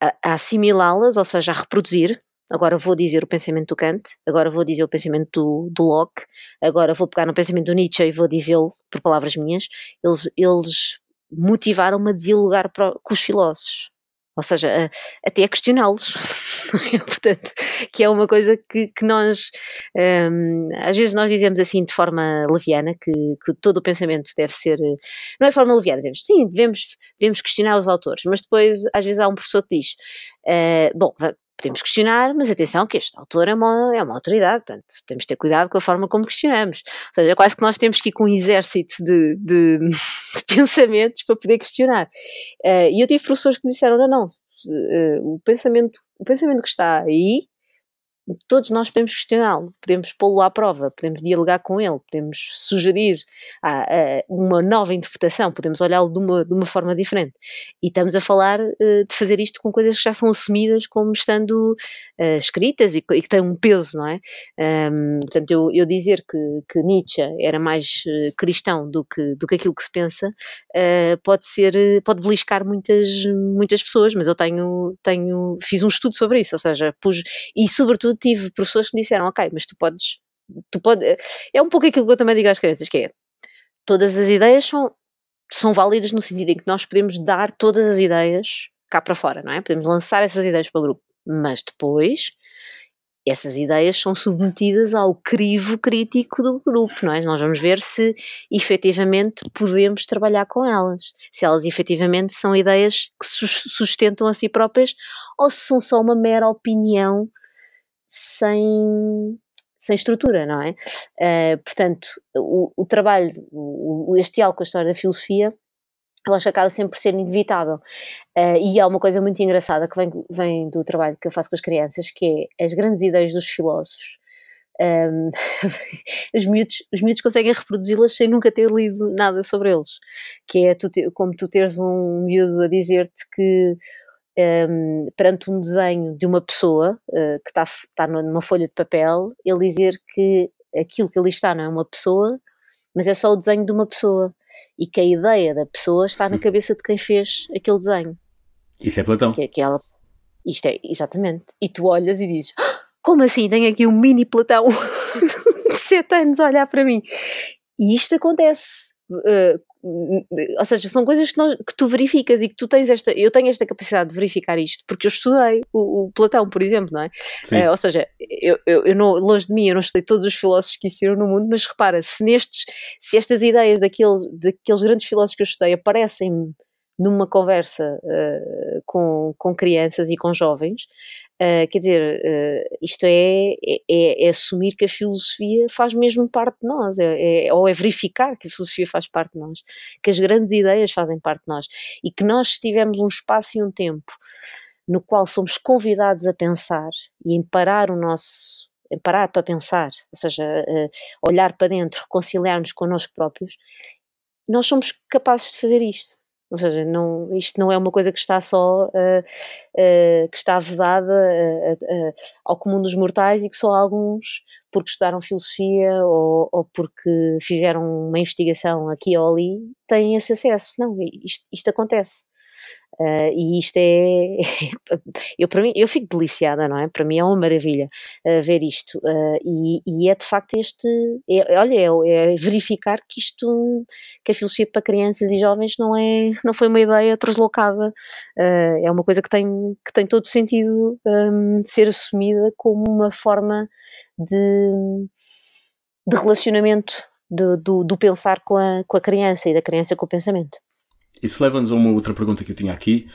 a, a assimilá-las, ou seja, a reproduzir, agora vou dizer o pensamento do Kant, agora vou dizer o pensamento do, do Locke, agora vou pegar no pensamento do Nietzsche e vou dizê-lo por palavras minhas, eles, eles motivaram-me a dialogar com os filósofos, ou seja, até a questioná-los. [laughs] Portanto, que é uma coisa que, que nós, um, às vezes nós dizemos assim de forma leviana, que, que, todo o pensamento deve ser, não é forma leviana, dizemos, sim, devemos, devemos questionar os autores, mas depois às vezes há um professor que diz, uh, bom, podemos questionar, mas atenção que este autor é uma, é uma autoridade, portanto temos de ter cuidado com a forma como questionamos. Ou seja, quase que nós temos que ir com um exército de, de, [laughs] de pensamentos para poder questionar. Uh, e eu tive professores que me disseram, não, não, uh, o, pensamento, o pensamento que está aí todos nós podemos questioná-lo, podemos pô-lo à prova, podemos dialogar com ele, podemos sugerir ah, ah, uma nova interpretação, podemos olhá-lo de uma, de uma forma diferente. E estamos a falar uh, de fazer isto com coisas que já são assumidas como estando uh, escritas e, e, que têm um peso, não é? Um, portanto, eu, eu dizer que, que, Nietzsche era mais uh, cristão do que, do que aquilo que se pensa pode ser, pode beliscar muitas, muitas pessoas, mas eu tenho, tenho, fiz um estudo sobre isso, ou seja, pus, e sobretudo tive professores que me disseram, ok, mas tu podes, tu pode, é um pouco aquilo que eu também digo às crianças, que é, todas as ideias são, são válidas no sentido em que nós podemos dar todas as ideias cá para fora, não é? Podemos lançar essas ideias para o grupo, mas depois essas ideias são submetidas ao crivo crítico do grupo, não é? Nós vamos ver se efetivamente podemos trabalhar com elas, se elas efetivamente são ideias que sustentam a si próprias ou se são só uma mera opinião sem, sem estrutura, não é? Uh, portanto, o, o trabalho, o, este diálogo com a história da filosofia, eu acho que acaba sempre por ser inevitável. Uh, e há uma coisa muito engraçada que vem, vem do trabalho que eu faço com as crianças, que é as grandes ideias dos filósofos. Um, [laughs] os, miúdos, os miúdos conseguem reproduzi-las sem nunca ter lido nada sobre eles. Que é tu te, como tu teres um miúdo a dizer-te que um, perante um desenho de uma pessoa uh, que está, está numa folha de papel, ele dizer que aquilo que ali está não é uma pessoa, mas é só o desenho de uma pessoa e que a ideia da pessoa está na hum. cabeça de quem fez aquele desenho. Isso é Platão. Que, que ela, isto é, exatamente. E tu olhas e dizes: ah, Como assim? Tenho aqui um mini Platão [laughs] de 7 anos a olhar para mim. E isto acontece. Uh, ou seja, são coisas que, não, que, tu verificas e que tu tens esta, eu tenho esta capacidade de verificar isto, porque eu estudei o, o Platão, por exemplo, não é? é ou seja, eu, eu, eu, não, longe de mim, eu não estudei todos os filósofos que existiram no mundo, mas repara, se nestes, se estas ideias daqueles, daqueles grandes filósofos que eu estudei aparecem numa conversa uh, com, com crianças e com jovens, uh, quer dizer, uh, isto é, é, é, assumir que a filosofia faz mesmo parte de nós, é, é, ou é verificar que a filosofia faz parte de nós, que as grandes ideias fazem parte de nós e que nós tivemos um espaço e um tempo no qual somos convidados a pensar e em parar o nosso parar para pensar, ou seja, olhar para dentro, reconciliarmos connosco próprios, nós somos capazes de fazer isto. Ou seja, não, isto não é uma coisa que está só, uh, uh, que está vedada uh, ao comum dos mortais e que só alguns, porque estudaram filosofia ou, ou, porque fizeram uma investigação aqui ou ali, têm esse acesso. Não, isto, isto acontece. Uh, e isto é, [laughs] eu para mim, eu fico deliciada, não é? Para mim é uma maravilha uh, ver isto uh, e, e, é de facto este, é, olha, é, é, verificar que isto, que a filosofia para crianças e jovens não é, não foi uma ideia translocada, é uma coisa que tem, que tem todo sentido um, ser assumida como uma forma de, de relacionamento do, do, do pensar com a, com a criança e da criança com o pensamento. Isso leva-nos a uma outra pergunta que eu tinha aqui,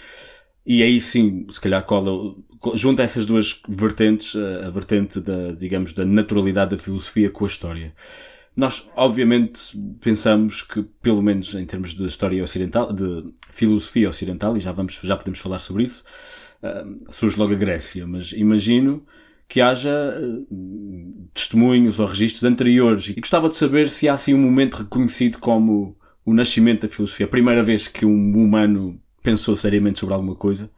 e aí sim, se calhar cola, junta essas duas vertentes, a, vertente da, digamos, da naturalidade da filosofia com a história. Nós, obviamente, pensamos que, pelo menos em termos de história ocidental, de filosofia ocidental, e já vamos, já podemos falar sobre isso, uh, surge logo a Grécia, mas imagino que haja uh, testemunhos ou registros anteriores e gostava de saber se há assim um momento reconhecido como o nascimento da filosofia, a primeira vez que um humano pensou seriamente sobre alguma coisa?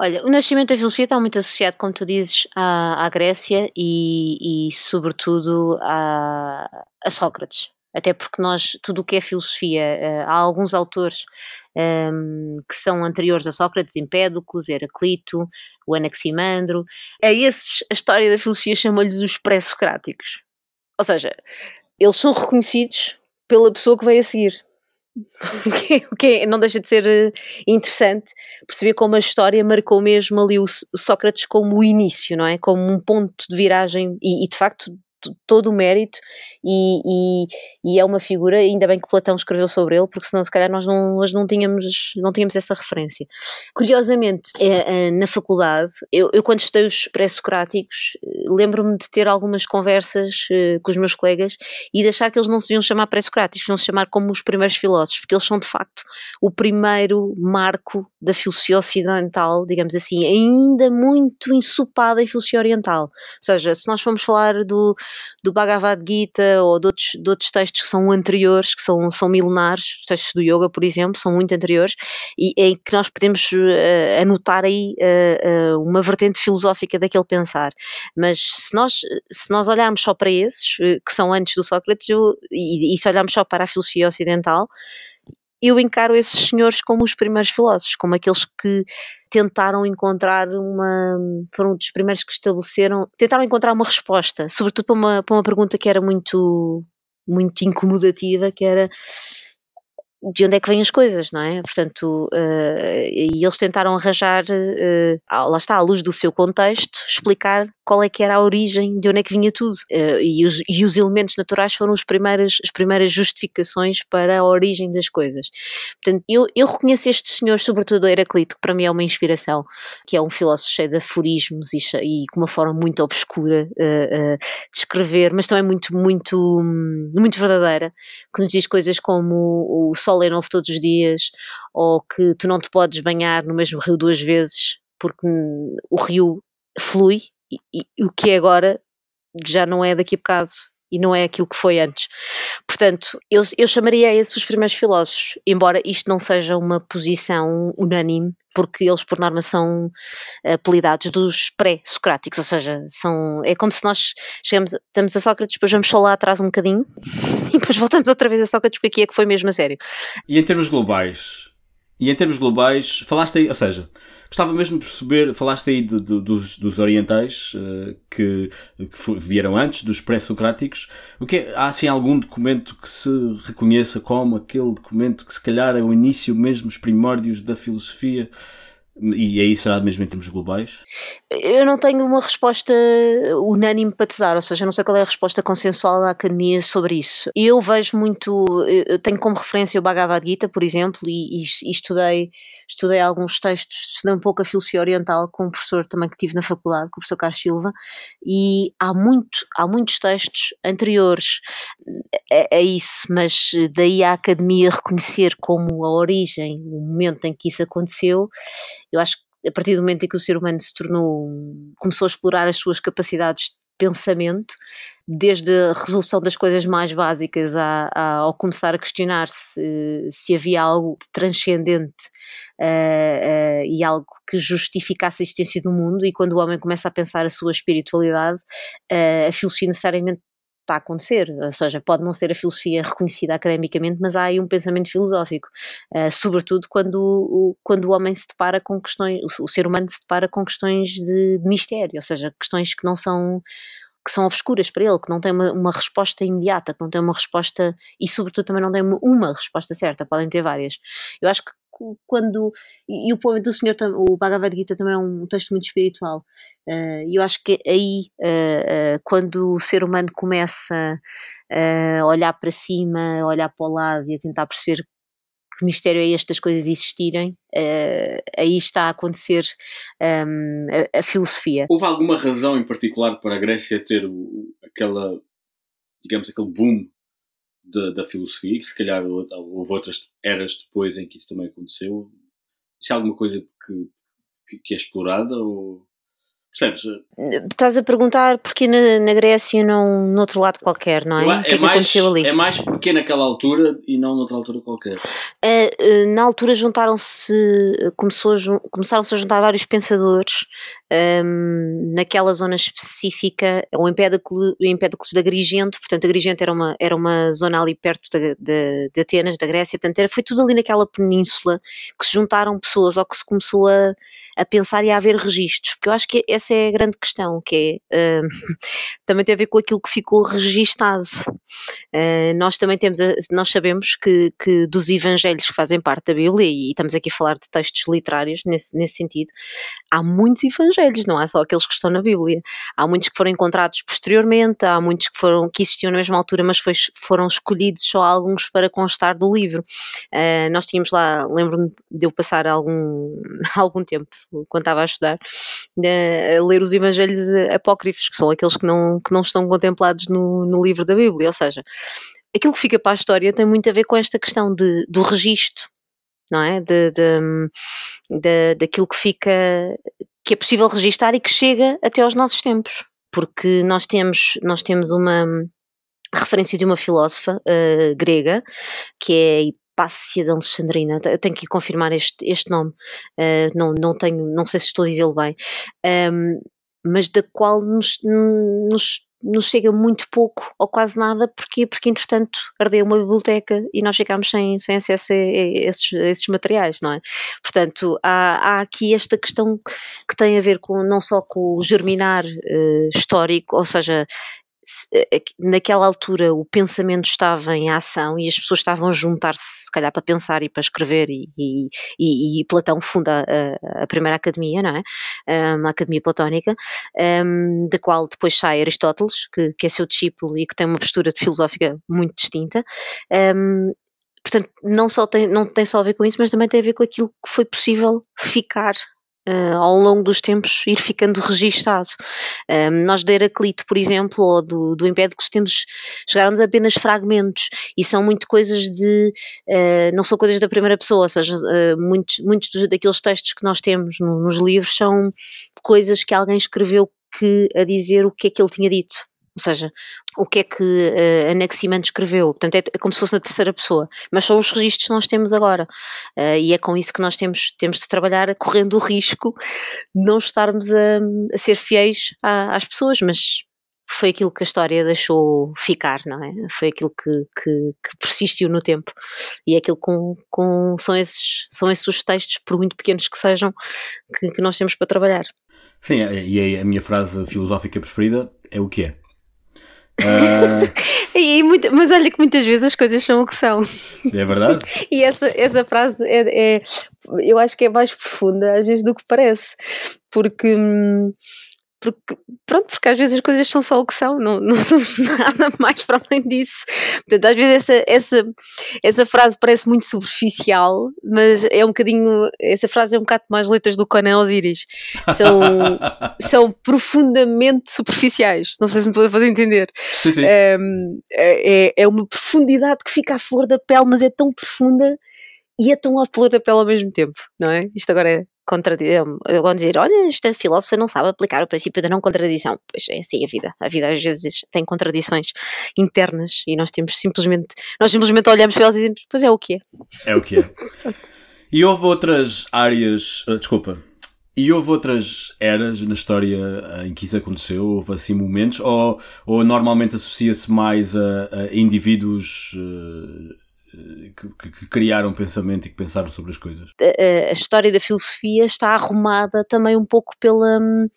Olha, o nascimento da filosofia está muito associado, como tu dizes, à, à Grécia e, e sobretudo, a, a, Sócrates. Até porque nós, tudo o que é filosofia, eh, há alguns autores um, ehm, que são anteriores a Sócrates, Empédocles, Heraclito, o Anaximandro. A esses, a história da filosofia chama-lhes os pré-socráticos. Ou seja, eles são reconhecidos pela pessoa que veio a seguir. [laughs] o que é, não deixa de ser eh, interessante perceber como a história marcou mesmo ali o Sócrates como o início, não é? Como um ponto de viragem e, e de facto todo o mérito e, e, e, é uma figura, ainda bem que Platão escreveu sobre ele, porque senão se calhar nós não, nós não, tínhamos, não tínhamos essa referência. Curiosamente, é, é, na faculdade, eu, eu quando estudei os pré-socráticos, lembro-me de ter algumas conversas uh, com os meus colegas e de achar que eles não se deviam chamar pré-socráticos, não se chamar como os primeiros filósofos, porque eles são de facto o primeiro marco da filosofia ocidental, digamos assim, ainda muito ensopada em filosofia oriental. Ou seja, se nós formos falar do do Bhagavad Gita ou de outros, de outros textos que são anteriores, que são, são milenares, os textos do yoga, por exemplo, são muito anteriores, e em que nós podemos uh, anotar aí uh, uh, uma vertente filosófica daquele pensar. Mas se nós, se nós olharmos só para esses, que são antes do Sócrates, eu, e, e se olharmos só para a filosofia ocidental, eu encaro esses senhores como os primeiros filósofos, como aqueles que tentaram encontrar uma. foram dos primeiros que estabeleceram. tentaram encontrar uma resposta, sobretudo para uma, para uma pergunta que era muito. muito incomodativa, que era de onde é que vêm as coisas, não é? Portanto, uh, e eles tentaram arranjar, uh, lá está, à luz do seu contexto, explicar qual é que era a origem, de onde é que vinha tudo. Uh, e, os, e, os, elementos naturais foram as primeiras, as primeiras justificações para a origem das coisas. Portanto, eu, eu reconheço estes senhores, sobretudo Heraclito, que para mim é uma inspiração, que é um filósofo cheio de aforismos e, e com uma forma muito obscura de escrever, mas também muito, muito, muito verdadeira, que nos diz coisas como o sol sol é novo todos os dias, ou que tu não te podes banhar no mesmo rio duas vezes porque o rio flui e, e o que é agora já não é daqui a bocado e não é aquilo que foi antes. Portanto, eu, eu chamaria a esses os primeiros filósofos, embora isto não seja uma posição unânime, porque eles por norma são apelidados dos pré-socráticos, ou seja, são, é como se nós chegamos, estamos a Sócrates, depois vamos só lá atrás um bocadinho [laughs] e depois voltamos outra vez a Sócrates, porque aqui é que foi mesmo a sério. E em termos globais, E em termos globais, falaste aí, ou seja, gostava mesmo de perceber, falaste aí de, de, dos, dos orientais uh, que, que, vieram antes, dos pré-socráticos. O que é, há assim algum documento que se reconheça como aquele documento que se calhar é o início mesmo, os primórdios da filosofia? E aí será mesmo em termos globais? Eu não tenho uma resposta unânime para te dar, ou seja, não sei qual é a resposta consensual da academia sobre isso. Eu vejo muito, eu tenho como referência o Bhagavad Gita, por exemplo, e, e estudei, estudei alguns textos, estudei um pouco a filosofia oriental com um professor também que tive na faculdade, com o professor Carlos Silva, e há, muito, há muitos textos anteriores a, a isso, mas daí a academia reconhecer como a origem, o momento em que isso aconteceu. Eu acho que a partir do momento em que o ser humano se tornou, começou a explorar as suas capacidades de pensamento, desde a resolução das coisas mais básicas a, a, ao começar a questionar se, se havia algo transcendente uh, uh, e algo que justificasse a existência do mundo, e quando o homem começa a pensar a sua espiritualidade, uh, a filosofia necessariamente está a acontecer, ou seja, pode não ser a filosofia reconhecida academicamente, mas há aí um pensamento filosófico, uh, sobretudo quando o, quando o homem se depara com questões, o, ser humano se depara com questões de, de, mistério, ou seja, questões que não são que são obscuras para ele, que não têm uma, uma, resposta imediata, que não têm uma resposta e sobretudo também não têm uma, uma resposta certa, podem ter várias. Eu acho que quando. E, o poema do Senhor, o Bhagavad Gita também é um texto muito espiritual. Uh, e eu acho que aí, uh, uh, quando o ser humano começa a olhar para cima, olhar para o lado e a tentar perceber que mistério é este das coisas existirem, aí está a acontecer um, a, filosofia. Houve alguma razão em particular para a Grécia ter aquela, digamos, aquele boom da, da filosofia, que se calhar houve outras eras depois em que isso também aconteceu. Isso é alguma coisa que, que é explorada ou Percebes? Estás a perguntar porque na, na Grécia e não noutro lado qualquer, não é? É, que é, mais, ali? é mais porque naquela altura e não noutra altura qualquer. Uh, uh, na altura juntaram-se, começou começaram-se a juntar vários pensadores um, naquela zona específica, o Empédocles, Empédocles da Agrigento, portanto, Agrigento era uma, era uma zona ali perto de, de, de Atenas, da Grécia, portanto, era, foi tudo ali naquela península que se juntaram pessoas ou que se começou a, a pensar e a haver registros, porque eu acho que essa é a grande questão, que é, uh, [laughs] também tem a ver com aquilo que ficou registado. Uh, nós também temos, nós sabemos que, que dos evangelhos que fazem parte da Bíblia, e estamos aqui a falar de textos literários nesse, nesse sentido, há muitos evangelhos, não há só aqueles que estão na Bíblia. Há muitos que foram encontrados posteriormente, há muitos que foram que existiam na mesma altura, mas foi, foram escolhidos só alguns para constar do livro. Uh, nós tínhamos lá, lembro-me de eu passar algum, [laughs] algum tempo, quando estava a estudar, uh, ler os evangelhos apócrifos, que são aqueles que não, que não estão contemplados no, no livro da Bíblia, ou seja, aquilo que fica para a história tem muito a ver com esta questão de, do registro, não é? De, de, de, daquilo que fica, que é possível registar e que chega até aos nossos tempos. Porque nós temos, nós temos uma referência de uma filósofa uh, grega, que é Hipácia de Alexandrina, eu tenho que confirmar este, este nome, uh, não, não tenho, não sei se estou a dizê-lo bem, um, ehm, mas da qual nos, nos nos chega muito pouco ou quase nada, porque Porque entretanto ardeu uma biblioteca e nós ficámos sem, sem acesso a esses, a esses materiais, não é? Portanto, há, há, aqui esta questão que tem a ver com não só com o germinar uh, histórico, ou seja, naquela altura o pensamento estava em ação e as pessoas estavam a juntar-se, se calhar, para pensar e para escrever, e, e, e, e Platão funda a, a, primeira academia, não é? Uma academia platónica, um, da qual depois sai Aristóteles, que, que, é seu discípulo e que tem uma postura filosófica muito distinta. Um, portanto, não, só tem, não tem só a ver com isso, mas também tem a ver com aquilo que foi possível ficar Uh, ao longo dos tempos ir ficando registado. Um, nós de Heraclito, por exemplo, ou do, do Empédocles, temos, chegaram-nos apenas fragmentos e são muito coisas de, uh, não são coisas da primeira pessoa, ou seja, uh, muitos, muitos daqueles textos que nós temos no, nos livros são coisas que alguém escreveu que, a dizer o que é que ele tinha dito. Ou seja, o que é que uh, Anaximander escreveu. Portanto, é, é, como se fosse na terceira pessoa. Mas são os registros que nós temos agora. Uh, e é com isso que nós temos, temos de trabalhar, correndo o risco de não estarmos a, a ser fiéis à, às pessoas, mas foi aquilo que a história deixou ficar, não é? Foi aquilo que, que, que persistiu no tempo e é aquilo com, com são, esses, são esses os textos, por muito pequenos que sejam, que, que nós temos para trabalhar. Sim, e a minha frase filosófica preferida é o que é. Uh... [laughs] e, mas olha que muitas vezes as coisas são o que são. É verdade. [laughs] e essa, essa frase é, é, eu acho que é mais profunda às vezes do que parece, porque hum, porque, pronto, porque às vezes as coisas são só o que são, não, [laughs] não somos nada mais para além disso. Portanto, às vezes essa, essa, essa frase parece muito superficial, mas é um bocadinho, essa frase é um bocado mais letras do Conan Osiris. São, [laughs] são profundamente superficiais, não sei se me estou a fazer entender. Sim, sim. É, é, é uma profundidade que fica à flor da pele, mas é tão profunda e é tão à flor da pele ao mesmo tempo, não é? Isto agora é contradição. Vão dizer, olha, esta filósofa não sabe aplicar o princípio da não contradição. Pois é assim a vida. A vida às vezes tem contradições internas e nós temos simplesmente, nós simplesmente olhamos para elas e dizemos, pois é o que é. É o que é. e houve outras áreas, uh, desculpa, e houve outras eras na história uh, em que isso aconteceu? Houve assim momentos? Ou, ou normalmente associa-se mais a, a indivíduos uh, que, que, criaram pensamento e que pensaram sobre as coisas. A, a, história da filosofia está arrumada também um pouco pela hum,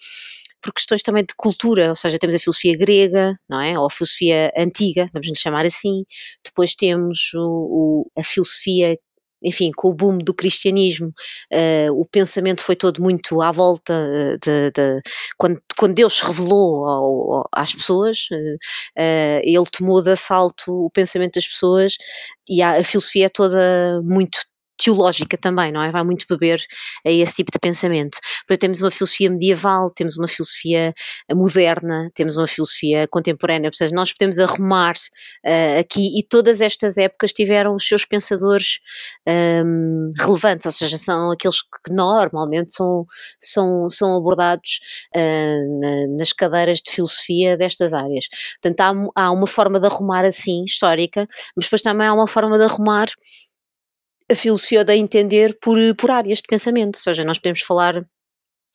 por questões também de cultura, ou seja, temos a filosofia grega, não é? Ou a filosofia antiga, vamos lhe chamar assim. Depois temos o, o, a filosofia enfim, com o boom do cristianismo, uh, o pensamento foi todo muito à volta eh, de, de quando, quando, Deus se revelou ao, às pessoas, uh, ele tomou de assalto o pensamento das pessoas e a, a filosofia é toda muito teológica também, não é? Vai muito beber a esse tipo de pensamento. Depois temos uma filosofia medieval, temos uma filosofia moderna, temos uma filosofia contemporânea, seja, nós podemos arrumar uh, aqui e todas estas épocas tiveram os seus pensadores um, relevantes, ou seja, são aqueles que normalmente são, são, são abordados uh, na, nas cadeiras de filosofia destas áreas. Portanto, há, há uma forma de arrumar assim, histórica, mas depois também há uma forma de arrumar a filosofia de entender por, por áreas de pensamento, ou seja, nós podemos falar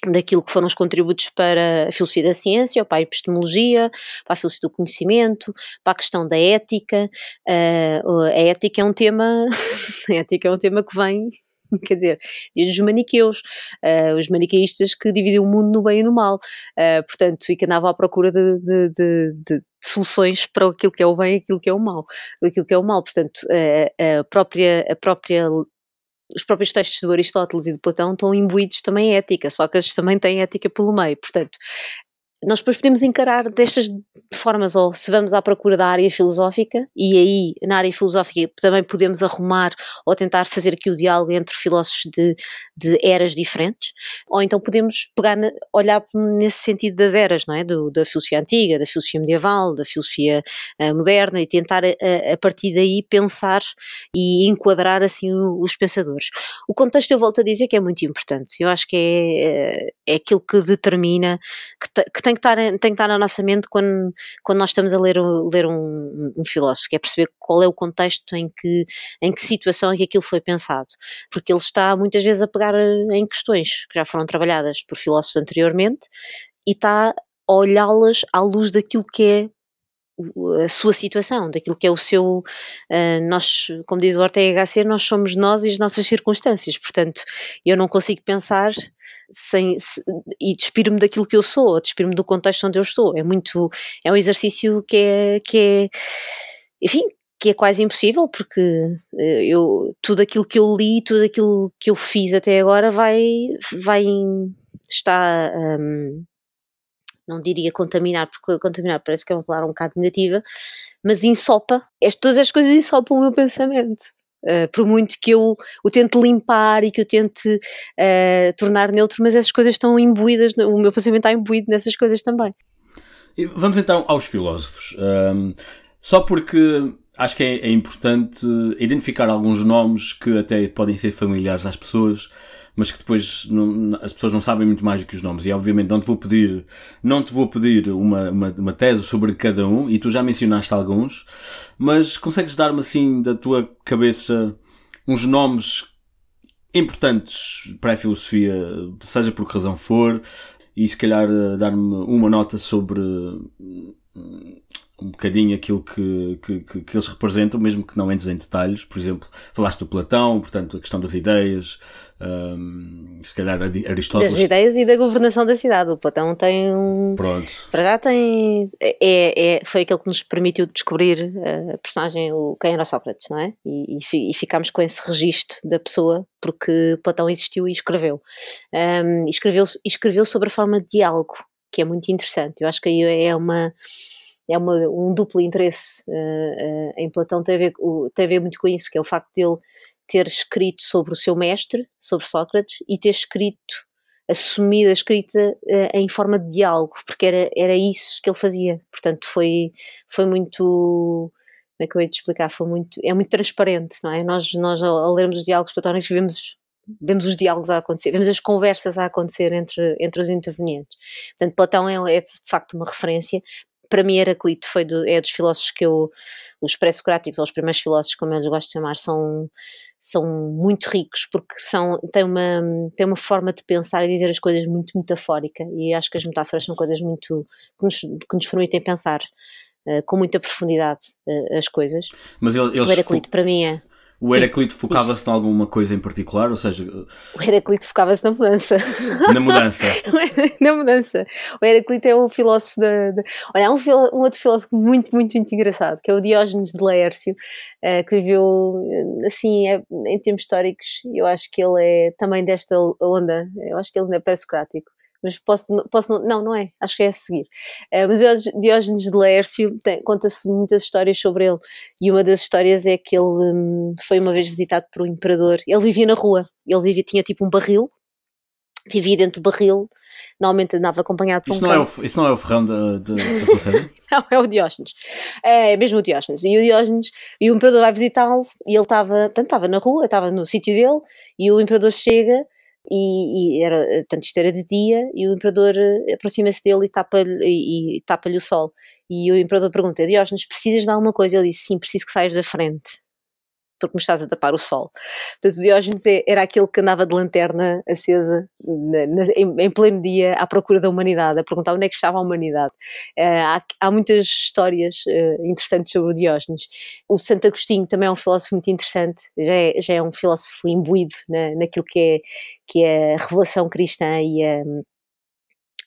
daquilo que foram os contributos para a filosofia da ciência, para a epistemologia, para a filosofia do conhecimento, para a questão da ética. Uh, a ética é um tema, [laughs] a ética é um tema que vem [laughs] quer dizer, desde os maniqueus, uh, os maniqueístas que dividiam o mundo no bem e no mal, uh, portanto, e que andavam à procura de, de, de, de, soluções para aquilo que é o bem e aquilo que é o mal, aquilo que é o mal, portanto, uh, a própria, a própria os próprios textos do Aristóteles e de Platão estão imbuídos também em ética, só que eles também têm ética pelo meio. Portanto, nós depois podemos encarar destas formas, ou se vamos à procura da área filosófica, e aí na área filosófica também podemos arrumar ou tentar fazer aqui o diálogo entre filósofos de, de eras diferentes, ou então podemos pegar, olhar nesse sentido das eras, não é? Do, da filosofia antiga, da filosofia medieval, da filosofia uh, moderna, e tentar a, a, partir daí pensar e enquadrar assim os pensadores. O contexto, eu volto a dizer que é muito importante, eu acho que é, é aquilo que determina que, que tem tem que estar, tem que estar na nossa mente quando, quando nós estamos a ler, ler um, um filósofo, que é perceber qual é o contexto em que, em que situação é que aquilo foi pensado. Porque ele está muitas vezes a pegar em questões que já foram trabalhadas por filósofos anteriormente e está a olhá-las à luz daquilo que é a sua situação, daquilo que é o seu. Uh, nós, como diz o Ortega HC, nós somos nós e as nossas circunstâncias, portanto, eu não consigo pensar sem, se, e despiro-me daquilo que eu sou, despiro-me do contexto onde eu estou. É muito. É um exercício que é. Que é enfim, que é quase impossível porque eh, eu tudo aquilo que eu li, tudo aquilo que eu fiz até agora vai vai está um, não diria contaminar, porque contaminar parece que é uma palavra um bocado negativa, mas ensopa, todas as coisas ensopam o meu pensamento. Uh, por muito que eu o tente limpar e que eu tente uh, tornar neutro, mas essas coisas estão imbuídas, o meu pensamento está imbuído nessas coisas também. Vamos então aos filósofos. Um, só porque acho que é, é, importante identificar alguns nomes que até podem ser familiares às pessoas, mas que depois não, as pessoas não sabem muito mais do que os nomes. E obviamente não te vou pedir, não te vou pedir uma, uma, uma tese sobre cada um, e tu já mencionaste alguns, mas consegues dar-me assim da tua cabeça uns nomes importantes para a filosofia, seja por que razão for, e se calhar dar-me uma nota sobre um bocadinho aquilo que, que, que, eles representam, mesmo que não entres em detalhes. Por exemplo, falaste do Platão, portanto, a questão das ideias, um, se calhar Aristóteles. Das ideias e da governação da cidade. O Platão tem um. Pronto. Para já tem. É, é, foi aquele que nos permitiu descobrir a personagem, o, quem era Sócrates, não é? E, e, e ficámos com esse registro da pessoa, porque Platão existiu e escreveu. Um, e escreveu, escreveu sobre a forma de diálogo, que é muito interessante. Eu acho que aí é uma é uma, um duplo interesse uh, uh, em Platão, tem a, ver, o, tem a ver muito com isso, que é o facto dele ter escrito sobre o seu mestre, sobre Sócrates, e ter escrito, assumido a escrita uh, em forma de diálogo, porque era, era isso que ele fazia. Portanto, foi, foi muito. Como é que eu ia te explicar? Foi muito, é muito transparente, não é? Nós, nós ao lermos os diálogos platónicos, vemos vemos os diálogos a acontecer, vemos as conversas a acontecer entre, entre os intervenientes. Portanto, Platão é, é, de facto uma referência, para mim Heraclito foi do, é dos filósofos que eu, os pré-socráticos, ou os primeiros filósofos, como eu gosto de chamar, são, são muito ricos porque são, têm, uma, têm uma forma de pensar e dizer as coisas muito metafórica e acho que as metáforas são coisas muito que nos, que nos permitem pensar uh, com muita profundidade uh, as coisas. Mas eles, o Heraclito para mim é o Heraclito focava-se em alguma coisa em particular? Ou seja, o Heraclito focava-se na mudança. [laughs] Na mudança. [laughs] na mudança. O Heraclito é o filósofo da. Olha, há um, um, outro filósofo muito, muito, muito engraçado, que é o Diógenes de Laércio, uh, que viveu, assim, é, em termos históricos, eu acho que ele é também desta onda. Eu acho que ele é pré-socrático mas posso, posso não, não é, acho que é a seguir. Uh, mas Diógenes de Laércio conta-se muitas histórias sobre ele, e uma das histórias é que ele um, foi uma vez visitado por um imperador, ele vivia na rua, ele vivia, tinha tipo um barril, vivia dentro do barril, normalmente andava acompanhado por isso um não é o, Isso não é o ferrão da, da, da [laughs] Não, é o Diógenes. É mesmo o Diógenes. E o Diógenes, e o imperador vai visitá-lo, e ele estava, portanto, estava na rua, estava no sítio dele, e o imperador chega e, e, era, portanto, isto era de dia e o imperador eh, aproxima-se dele e tapa-lhe e, tapa o sol. E o imperador pergunta: Diógenes, precisas de alguma coisa? Ele disse: Sim, preciso que saias da frente porque me estás a tapar o sol. Portanto, o Diógenes é, era aquele que andava de lanterna acesa na, na, em, em, pleno dia à procura da humanidade, a perguntar onde é que estava a humanidade. Uh, há, há, muitas histórias uh, interessantes sobre o Diógenes. O Santo Agostinho também é um filósofo muito interessante, já é, já é um filósofo imbuído na, naquilo que é, que é a revelação cristã e a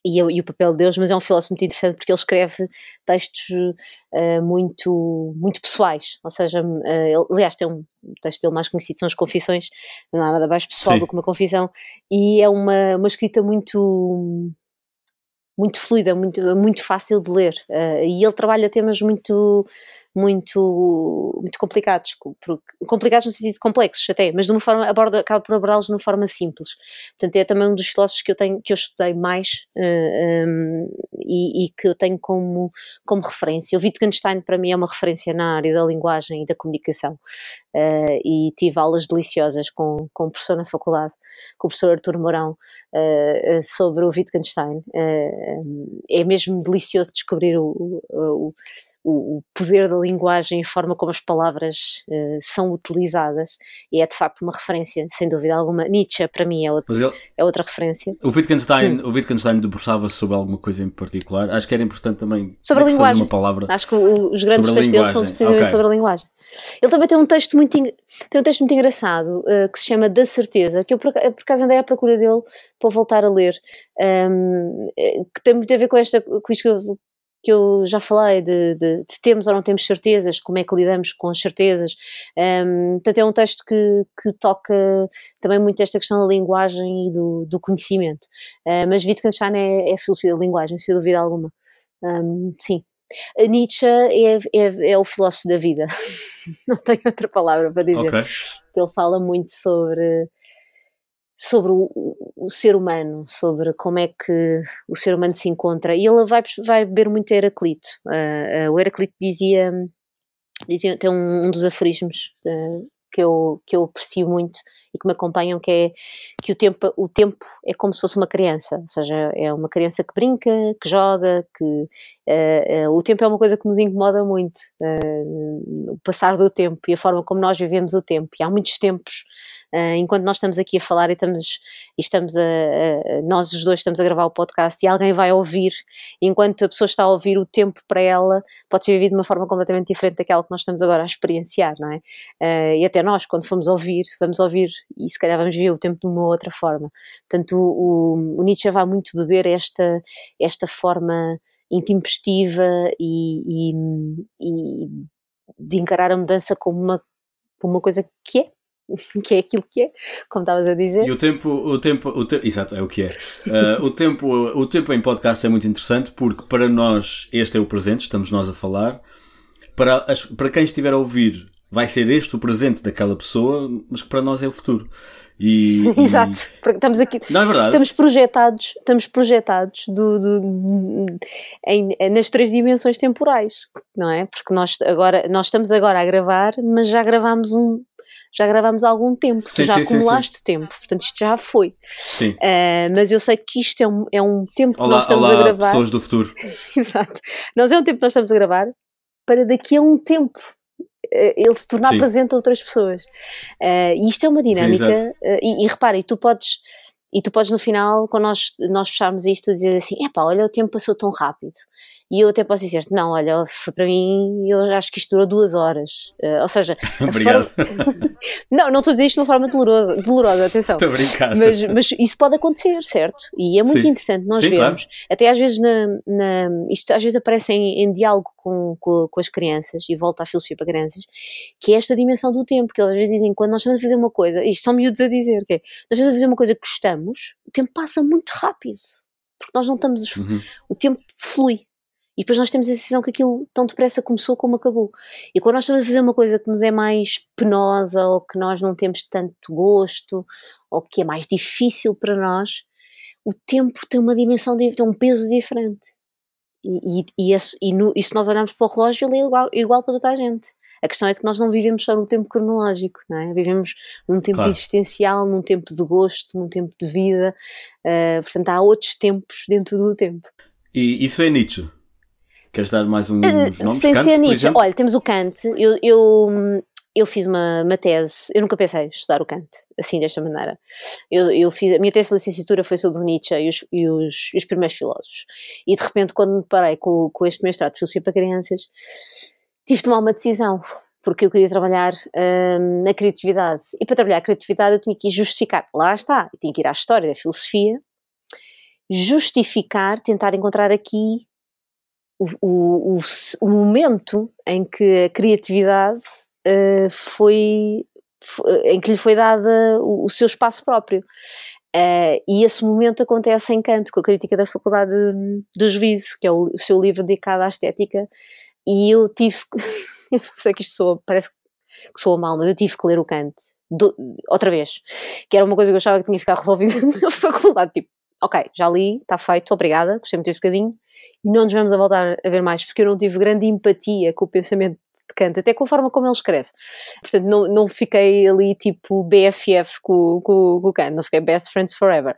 e, e, o papel de Deus, mas é um filósofo muito interessante porque ele escreve textos uh, muito, muito pessoais, ou seja, uh, ele, aliás, tem um texto dele mais conhecido, são as Confissões, não há nada mais pessoal Sim. do que uma confissão, e é uma, uma escrita muito muito fluida, muito, muito fácil de ler, uh, e ele trabalha temas muito muito, muito complicados, complicados no sentido de complexos até, mas de uma forma, aborda, acaba por abordá-los de uma forma simples. Portanto, é também um dos filósofos que eu tenho, que eu estudei mais uh, eh, um, e, e, que eu tenho como, como referência. O Wittgenstein para mim é uma referência na área da linguagem e da comunicação uh, e tive aulas deliciosas com, com o professor na faculdade, com o professor Artur Mourão uh, sobre o Wittgenstein. é mesmo delicioso descobrir o, o, o, o poder da linguagem e a forma como as palavras uh, são utilizadas e é de facto uma referência, sem dúvida alguma. Nietzsche, para mim, é, outro, ele, é outra referência. O Wittgenstein, hum. o Wittgenstein debruçava-se sobre alguma coisa em particular. Acho que era importante também sobre a linguagem. uma palavra. Acho que o, os grandes textos dele são precisamente okay. sobre a linguagem. Ele também tem um texto muito, tem um texto muito engraçado uh, que se chama Da Certeza, que eu por, por acaso andei à procura dele para voltar a ler, um, ehm, que tem muito a ver com, esta, com isto que eu que eu já falei de, de, de, temos ou não temos certezas, como é que lidamos com as certezas. Um, portanto, é um texto que, que toca também muito esta questão da linguagem e do, do conhecimento. Uh, mas Wittgenstein é, é filosofia da linguagem, sem dúvida alguma. Um, sim. A Nietzsche é, é, é, o filósofo da vida, [laughs] não tenho outra palavra para dizer. Okay. Ele fala muito sobre sobre o, o, ser humano, sobre como é que o ser humano se encontra. E ele vai, vai beber muito Heraclito. Uh, uh, o Heraclito dizia, dizia tem um, um dos aforismos uh, que eu, que eu aprecio muito e que me acompanham, que é que o tempo, o tempo é como se fosse uma criança, ou seja, é uma criança que brinca, que joga, que uh, uh, o tempo é uma coisa que nos incomoda muito, uh, o passar do tempo e a forma como nós vivemos o tempo. E há muitos tempos, enquanto nós estamos aqui a falar e estamos, e estamos a, a, nós os dois estamos a gravar o podcast e alguém vai ouvir, enquanto a pessoa está a ouvir, o tempo para ela pode ser vivido de uma forma completamente diferente daquela que nós estamos agora a experienciar, não é? e até nós, quando formos ouvir, vamos ouvir e se calhar vamos ver o tempo de uma outra forma. Portanto, o, o Nietzsche vai muito beber esta, esta forma intempestiva e, e, e, de encarar a mudança como uma, como uma coisa que é. [laughs] Que é aquilo que é, como estavas a dizer. E o tempo, o tempo, o te... exato, é o que é. Uh, o, tempo, o tempo em podcast é muito interessante porque para nós este é o presente, estamos nós a falar. Para, as, para quem estiver a ouvir vai ser este o presente daquela pessoa, mas que para nós é o futuro. E, [laughs] Exato, e... estamos aqui, não é verdade? estamos projetados, estamos projetados do, do, em, nas três dimensões temporais, não é? Porque nós agora nós estamos agora a gravar, mas já gravámos um já gravámos há algum tempo, sim, já sim, acumulaste sim, tempo, portanto isto já foi. Sim. Uh, mas eu sei que isto é um, é um tempo que olá, nós estamos olá, a gravar. pessoas do futuro. [laughs] Exato. Nós é um tempo que nós estamos a gravar para daqui a um tempo ele se tornar Sim. presente a outras pessoas. Uh, e isto é uma dinâmica, Sim, uh, e, e repara, e tu podes, e tu podes no final, quando nós, nós fecharmos isto, dizer assim: epá, olha, o tempo passou tão rápido. E eu até posso dizer não, olha, para mim, eu acho que isto durou duas horas. Uh, ou seja, [laughs] Obrigado. Forma... [laughs] não, não estou a dizer isto de uma forma dolorosa, dolorosa atenção. Estou a brincar. Mas, mas isso pode acontecer, certo? E é muito Sim. interessante nós Sim, vermos, claro. até às vezes, na, na, isto às vezes aparece em, em diálogo com, com, com, as crianças, e volta à filosofia para crianças, que é esta dimensão do tempo, que eles às vezes dizem, quando nós estamos a fazer uma coisa, isto são miúdos a dizer, que é, nós estamos a fazer uma coisa que gostamos, o tempo passa muito rápido porque nós não estamos. Uhum. O tempo flui. E depois nós temos a sensação que aquilo tão depressa começou como acabou. E quando nós estamos a fazer uma coisa que nos é mais penosa, ou que nós não temos tanto gosto, ou que é mais difícil para nós, o tempo tem uma dimensão, tem um peso diferente. E, e, e, esse, e, no, e se nós olharmos para o relógio, ele é igual, igual para toda a gente. A questão é que nós não vivemos só no tempo cronológico, não é? Vivemos num tempo claro. existencial, num tempo de gosto, num tempo de vida. Uh, portanto, há outros tempos dentro do tempo. E isso é Nietzsche? Queres dar mais um uh, nome? Sem ser Nietzsche. Olha, temos o Kant. Eu, eu, eu fiz uma, uma, tese, eu nunca pensei em estudar o Kant, assim, desta maneira. Eu, eu fiz, a minha tese de licenciatura foi sobre Nietzsche e os, e os, e os primeiros filósofos. E de repente, quando me parei com, com este mestrado de filosofia para crianças, tive de tomar uma decisão, porque eu queria trabalhar hum, na criatividade. E para trabalhar a criatividade eu tinha que justificar, lá está, eu tinha que ir à história da filosofia, justificar, tentar encontrar aqui o, o, o, momento em que a criatividade uh, foi, foi, em que lhe foi dada o, o seu espaço próprio. Uh, e esse momento acontece em Kant, com a crítica da Faculdade do Juízo, que é o, o seu livro dedicado à estética, e eu tive, [laughs] eu sei que isto soa, parece que soa mal, mas eu tive que ler o Kant do, outra vez, que era uma coisa que eu achava que tinha ficado resolvida [laughs] na faculdade, tipo, ok, já li, está feito, obrigada, gostei muito deste bocadinho, e não nos vamos a voltar a ver mais, porque eu não tive grande empatia com o pensamento de Kant, até com a forma como ele escreve. Portanto, não, não fiquei ali tipo BFF com, com, com o Kant, não fiquei best friends forever.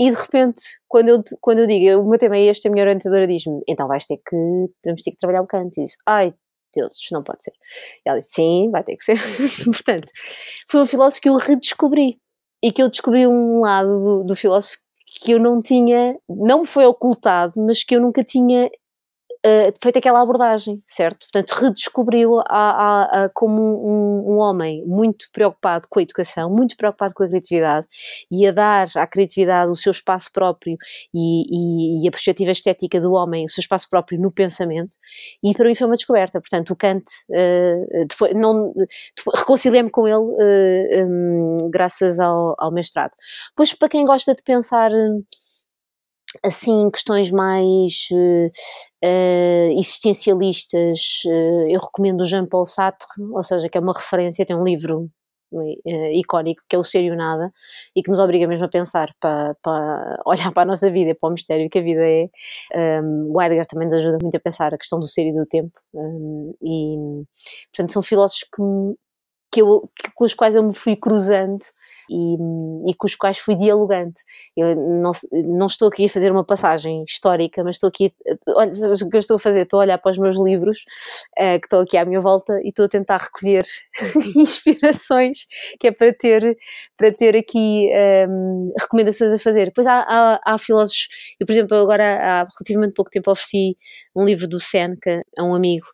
E de repente, quando eu, quando eu digo, o meu tema é este, a minha orientadora diz-me, então vais ter que, vamos ter que trabalhar o Kant. E disse, ai, Deus, não pode ser. E ela disse, sim, vai ter que ser. [laughs] Portanto, foi um filósofo que eu redescobri. E que eu descobri um lado do, do filósofo que eu não tinha, não me foi ocultado, mas que eu nunca tinha uh, feito aquela abordagem, certo? Portanto, redescobriu a, a, a, como um, um, homem muito preocupado com a educação, muito preocupado com a criatividade e a dar à criatividade o seu espaço próprio e, e, e a perspectiva estética do homem, o seu espaço próprio no pensamento, e para mim foi uma descoberta. Portanto, o Kant, uh, reconciliei-me com ele uh, eh, um, graças ao, ao mestrado. Pois, para quem gosta de pensar assim questões mais uh, existencialistas, uh, eu recomendo o Jean-Paul Sartre, ou seja, que é uma referência, tem um livro uh, icónico que é o Ser e o Nada e que nos obriga mesmo a pensar para, para [laughs] olhar para a nossa vida para o mistério que a vida é. Um, o Heidegger também nos ajuda muito a pensar a questão do ser e do tempo um, e portanto são filósofos que que eu, que, com os quais eu me fui cruzando e, e com os quais fui dialogando. Eu não, não estou aqui a fazer uma passagem histórica, mas estou aqui, olha, o que eu estou a fazer? Estou a olhar para os meus livros uh, que estão aqui à minha volta e estou a tentar recolher [laughs] inspirações que é para ter, para ter aqui um, ehm, recomendações a fazer. Depois há, há, há filósofos, eu por exemplo agora há relativamente pouco tempo ofereci um livro do Seneca a um amigo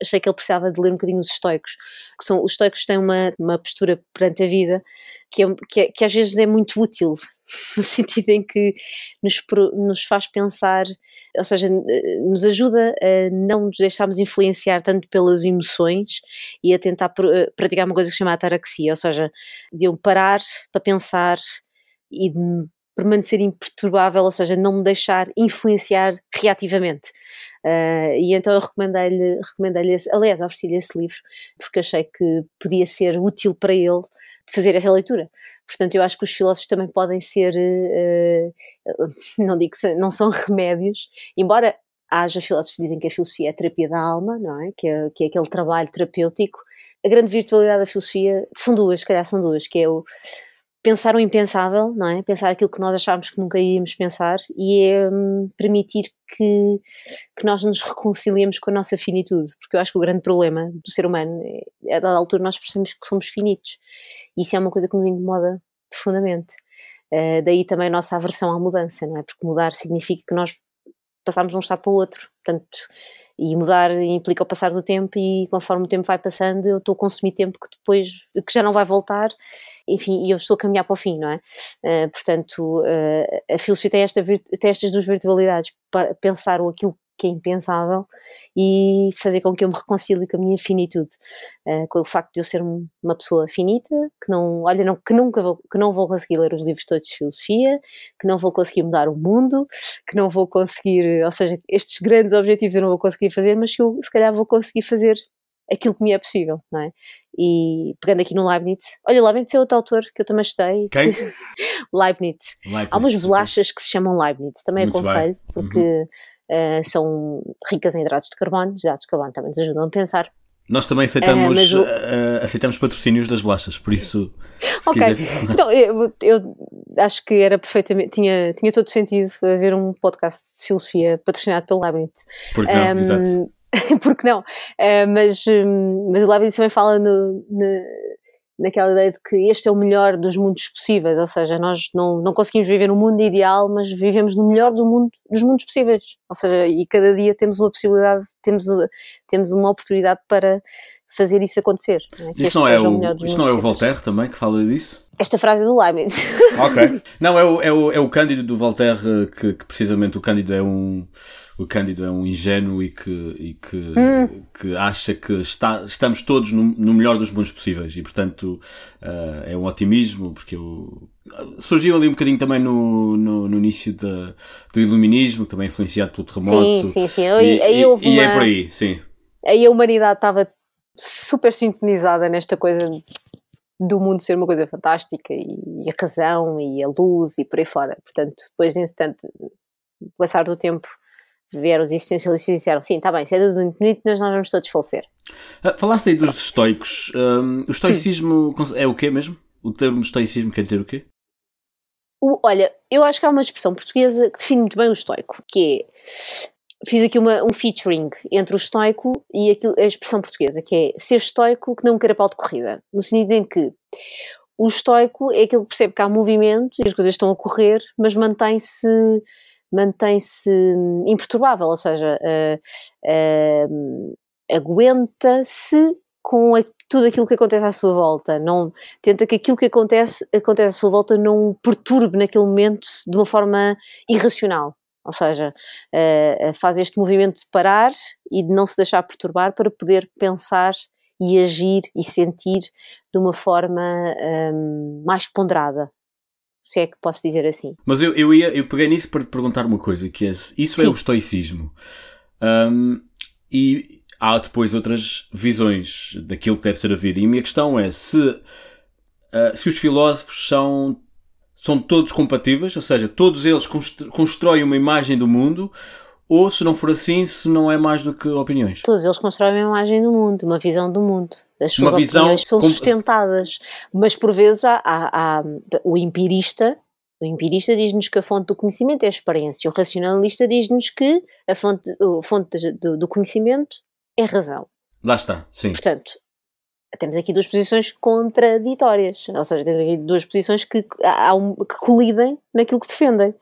achei que ele precisava de ler um bocadinho os estoicos, que são, os estoicos têm uma, uma postura perante a vida que, é, que, é, que às vezes é muito útil, [laughs] no sentido em que nos, nos faz pensar, ou seja, nos ajuda a não nos deixarmos influenciar tanto pelas emoções e a tentar pr praticar uma coisa que se chama ataraxia, ou seja, de eu parar para pensar e de permanecer imperturbável, ou seja, não me deixar influenciar reativamente. Uh, e então eu recomendei-lhe, recomendei aliás, ofereci-lhe esse livro, porque achei que podia ser útil para ele fazer essa leitura. Portanto, eu acho que os filósofos também podem ser, uh, não digo que não são [laughs] remédios, embora haja filósofos que dizem que a filosofia é a terapia da alma, não é? Que, é? que é aquele trabalho terapêutico. A grande virtualidade da filosofia são duas, se calhar são duas, que é o pensar o impensável, não é? Pensar aquilo que nós achávamos que nunca iríamos pensar e é hum, permitir que, que nós nos reconciliemos com a nossa finitude, porque eu acho que o grande problema do ser humano é, a dada altura nós percebemos que somos finitos e isso é uma coisa que nos incomoda profundamente. Uh, daí também a nossa aversão à mudança, não é? Porque mudar significa que nós passamos de um estado para o outro, portanto, e mudar implica o passar do tempo e conforme o tempo vai passando eu estou a consumir tempo que depois, que já não vai voltar, enfim, e eu estou a caminhar para o fim, não é? Uh, portanto, uh, a filosofia tem, esta, tem estas duas virtualidades, para pensar aquilo que é impensável e fazer com que eu me reconcilie com a minha finitude, uh, com o facto de eu ser uma pessoa finita, que não, olha, não, que nunca vou, que não vou conseguir ler os livros todos de filosofia, que não vou conseguir mudar o mundo, que não vou conseguir, ou seja, estes grandes objetivos eu não vou conseguir fazer, mas que eu se calhar vou conseguir fazer aquilo que me é possível, não é? E pegando aqui no Leibniz, olha, Leibniz é outro autor que eu também gostei. Quem? Leibniz. [laughs] Leibniz. Há umas bolachas que se chamam Leibniz, também Muito aconselho, bem. porque uhum uh, são ricas em hidratos de carbono, os hidratos de carbono também nos ajudam a pensar. Nós também aceitamos, uh, o... uh, aceitamos patrocínios das bolachas, por isso, okay. quiser. [laughs] Então, eu, eu, acho que era perfeitamente, tinha, tinha todo sentido haver um podcast de filosofia patrocinado pelo Leibniz. Porque não, um, exato. [laughs] porque não? Mas, mas o Leibniz também fala no, no, naquela ideia de que este é o melhor dos mundos possíveis, ou seja, nós não, não conseguimos viver no mundo ideal, mas vivemos no melhor do mundo, dos mundos possíveis, ou seja, e cada dia temos uma possibilidade, temos, temos uma oportunidade para fazer isso acontecer. Né? Isso, não é, o, isso não é o Voltaire também que fala disso? Esta frase é do Leibniz. [laughs] Ok. Não, é o, é o, é o Cândido do Voltaire que, que precisamente o Cândido é um o Cândido é um ingênuo e que, e que, hum. que acha que está, estamos todos no, no melhor dos mundos possíveis e portanto uh, é um otimismo porque eu, surgiu ali um bocadinho também no, no, no início da, do iluminismo, também influenciado pelo terremoto. Sim, sim, sim. E, aí e, houve e uma... é por aí, sim. Aí a humanidade estava super sintonizada nesta coisa do mundo ser uma coisa fantástica e, a razão e a luz e por aí fora. Portanto, depois, instante, o passar do tempo, vieram os existencialistas e disseram: sim, está bem, isso é tudo muito bonito, mas nós vamos todos falecer. Ah, falaste aí dos estoicos. Um, o estoicismo é o quê mesmo? O termo estoicismo quer dizer o quê? O, olha, eu acho que há uma expressão portuguesa que define muito bem o estoico, que é fiz aqui uma, um featuring entre o estoico e aquilo, a expressão portuguesa, que é ser estoico que não queira pau de corrida. No sentido em que o estoico é aquele que percebe que há movimento e as coisas estão a correr, mas mantém-se mantém-se imperturbável, ou seja, uh, uh, aguenta-se com a, tudo aquilo que acontece à sua volta, não tenta que aquilo que acontece acontece à sua volta não o perturbe naquele momento de uma forma irracional. Ou seja, uh, faz este movimento de parar e de não se deixar perturbar para poder pensar e agir e sentir de uma forma um, mais ponderada. Se é que posso dizer assim. Mas eu, eu, ia, eu peguei nisso para te perguntar uma coisa, que é isso Sim. é o estoicismo. Um, e há depois outras visões daquilo que deve ser a vida. E a minha questão é se, uh, se os filósofos são são todos compatíveis, ou seja, todos eles constroem uma imagem do mundo, ou se não for assim, se não é mais do que opiniões. Todos eles constroem uma imagem do mundo, uma visão do mundo. As suas uma opiniões são sustentadas, mas por vezes há, há, há o empirista o empirista diz-nos que a fonte do conhecimento é a experiência, o racionalista diz-nos que a fonte, a fonte do, do, conhecimento é a razão. Lá está, sim. Portanto, temos aqui duas posições contraditórias, ou seja, temos aqui duas posições que, que colidem naquilo que defendem,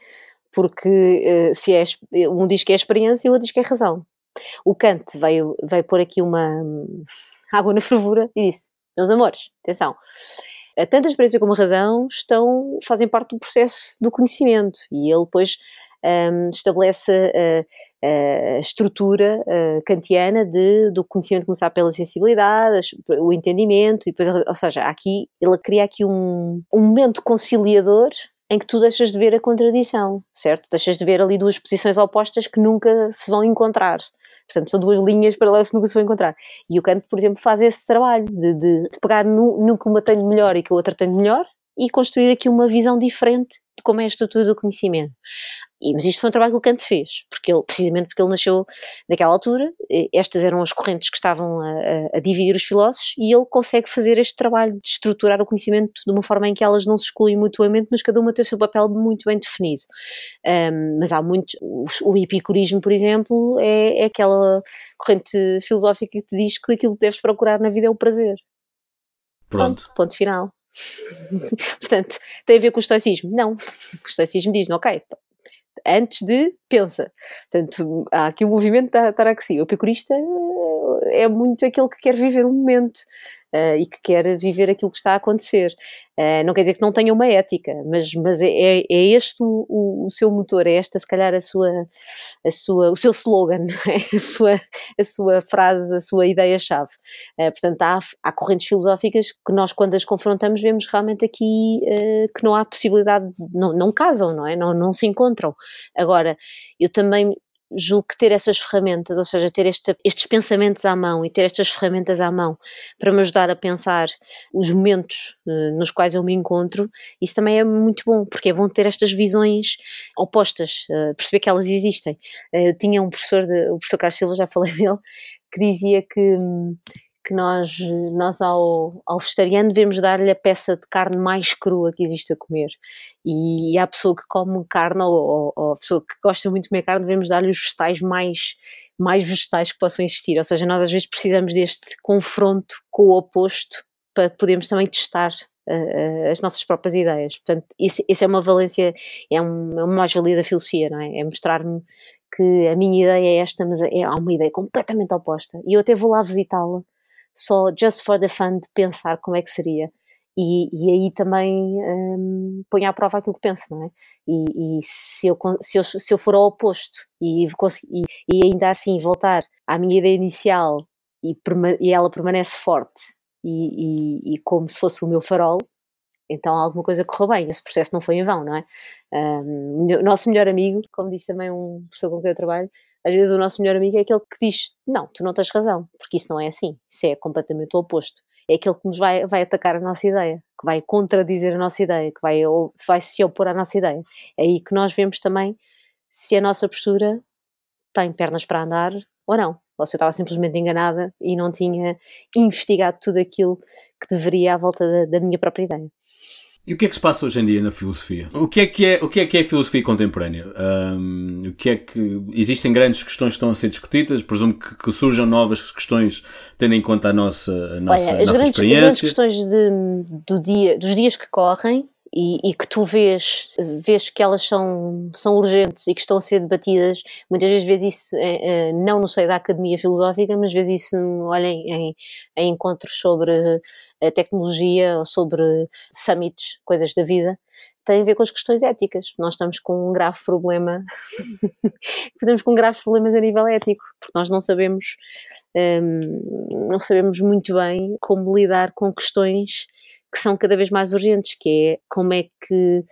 porque uh, se é, um diz que é experiência e o outro diz que é razão. O Kant veio, veio pôr aqui uma um, [laughs] água na fervura e disse: Meus amores, atenção, tanto a experiência como a razão estão, fazem parte do processo do conhecimento. E ele depois um, estabelece a, a estrutura uh, kantiana de, do conhecimento começar pela sensibilidade, o entendimento, e depois, ou seja, aqui ele cria aqui um, um momento conciliador em que tu deixas de ver a contradição, certo? Deixas de ver ali duas posições opostas que nunca se vão encontrar. Portanto, são duas linhas paralelas que nunca se vão encontrar. E o Kant, por exemplo, faz esse trabalho de, de, de pegar no, no que uma tem melhor e que a outra tem melhor e construir aqui uma visão diferente de como é a estrutura do conhecimento. E, mas isto foi um trabalho que o Kant fez, porque ele, precisamente porque ele nasceu naquela altura, estas eram as correntes que estavam a, a, dividir os filósofos, e ele consegue fazer este trabalho de estruturar o conhecimento de uma forma em que elas não se excluem mutuamente, mas cada uma tem o seu papel muito bem definido. Um, mas há muitos, o, o, epicurismo, por exemplo, é, é aquela corrente filosófica que te diz que aquilo que deves procurar na vida é o prazer. Pronto. Pronto ponto final. [laughs] Portanto, tem a ver com o estoicismo? Não. O estoicismo diz ok, antes de pensa. Portanto, há aqui o movimento da taraxia. O epicurista é muito aquele que quer viver o momento uh, e que quer viver aquilo que está a acontecer. Uh, não quer dizer que não tenha uma ética, mas, mas é, é, é este o, o, o, seu motor, é esta se calhar a sua, a sua, o seu slogan, [laughs] é? a, sua, a sua frase, a sua ideia-chave. Uh, portanto, há, há correntes filosóficas que nós quando as confrontamos vemos realmente aqui que não há possibilidade, não, não casam, não é? Não, não se encontram. Agora, eu também julgo que ter essas ferramentas, ou seja, ter este, estes pensamentos à mão e ter estas ferramentas à mão para me ajudar a pensar os momentos uh, nos quais eu me encontro, isso também é muito bom, porque é bom ter estas visões opostas, uh, perceber que elas existem. Uh, eu tinha um professor, de, o professor Carlos Silva, já falei [laughs] dele, que dizia que, hum, que nós, nós ao, ao vegetariano devemos dar-lhe a peça de carne mais crua que existe a comer. E, a pessoa que come carne, ou, ou, a pessoa que gosta muito de comer carne, devemos dar-lhe os vegetais mais, mais vegetais que possam existir. Ou seja, nós às vezes precisamos deste confronto com o oposto para podermos também testar uh, as nossas próprias ideias. Portanto, isso, isso é uma valência, é, um, é uma mais-valia da filosofia, não é? É mostrar-me que a minha ideia é esta, mas é, há uma ideia completamente oposta. E eu até vou lá visitá-la só just for the fun de pensar como é que seria. E, e aí também um, ponho à prova aquilo que penso, não é? E, e se, eu, se, eu, se eu for ao oposto e, e, e ainda assim voltar à minha ideia inicial e, e ela permanece forte e, e, como se fosse o meu farol, então alguma coisa correu bem, esse processo não foi em vão, não é? Um, nosso melhor amigo, como diz também um professor com quem eu trabalho, às vezes o nosso melhor amigo é aquele que diz: Não, tu não tens razão, porque isso não é assim, isso é completamente o oposto. É aquele que nos vai, vai atacar a nossa ideia, que vai contradizer a nossa ideia, que vai, vai se opor à nossa ideia. É aí que nós vemos também se a nossa postura tem pernas para andar ou não. Ou se eu estava simplesmente enganada e não tinha investigado tudo aquilo que deveria à volta da, da minha própria ideia. E o que é que se passa hoje em dia na filosofia? O que é que é, o que é, que é a filosofia contemporânea? Um, o que é que existem grandes questões que estão a ser discutidas? Presumo que, que surjam novas questões tendo em conta a nossa, a nossa, Olha, a nossa grandes, experiência. As grandes questões de, do dia, dos dias que correm e, e, que tu vês, vês que elas são, são urgentes e que estão a ser debatidas, muitas vezes vês isso é, é, não no seio da academia filosófica, mas vês isso olhem, em, em encontros sobre a tecnologia ou sobre summits, coisas da vida, tem a ver com as questões éticas. Nós estamos com um grave problema, [laughs] estamos com graves problemas a nível ético, porque nós não sabemos, um, não sabemos muito bem como lidar com questões que são cada vez mais urgentes, que é como é que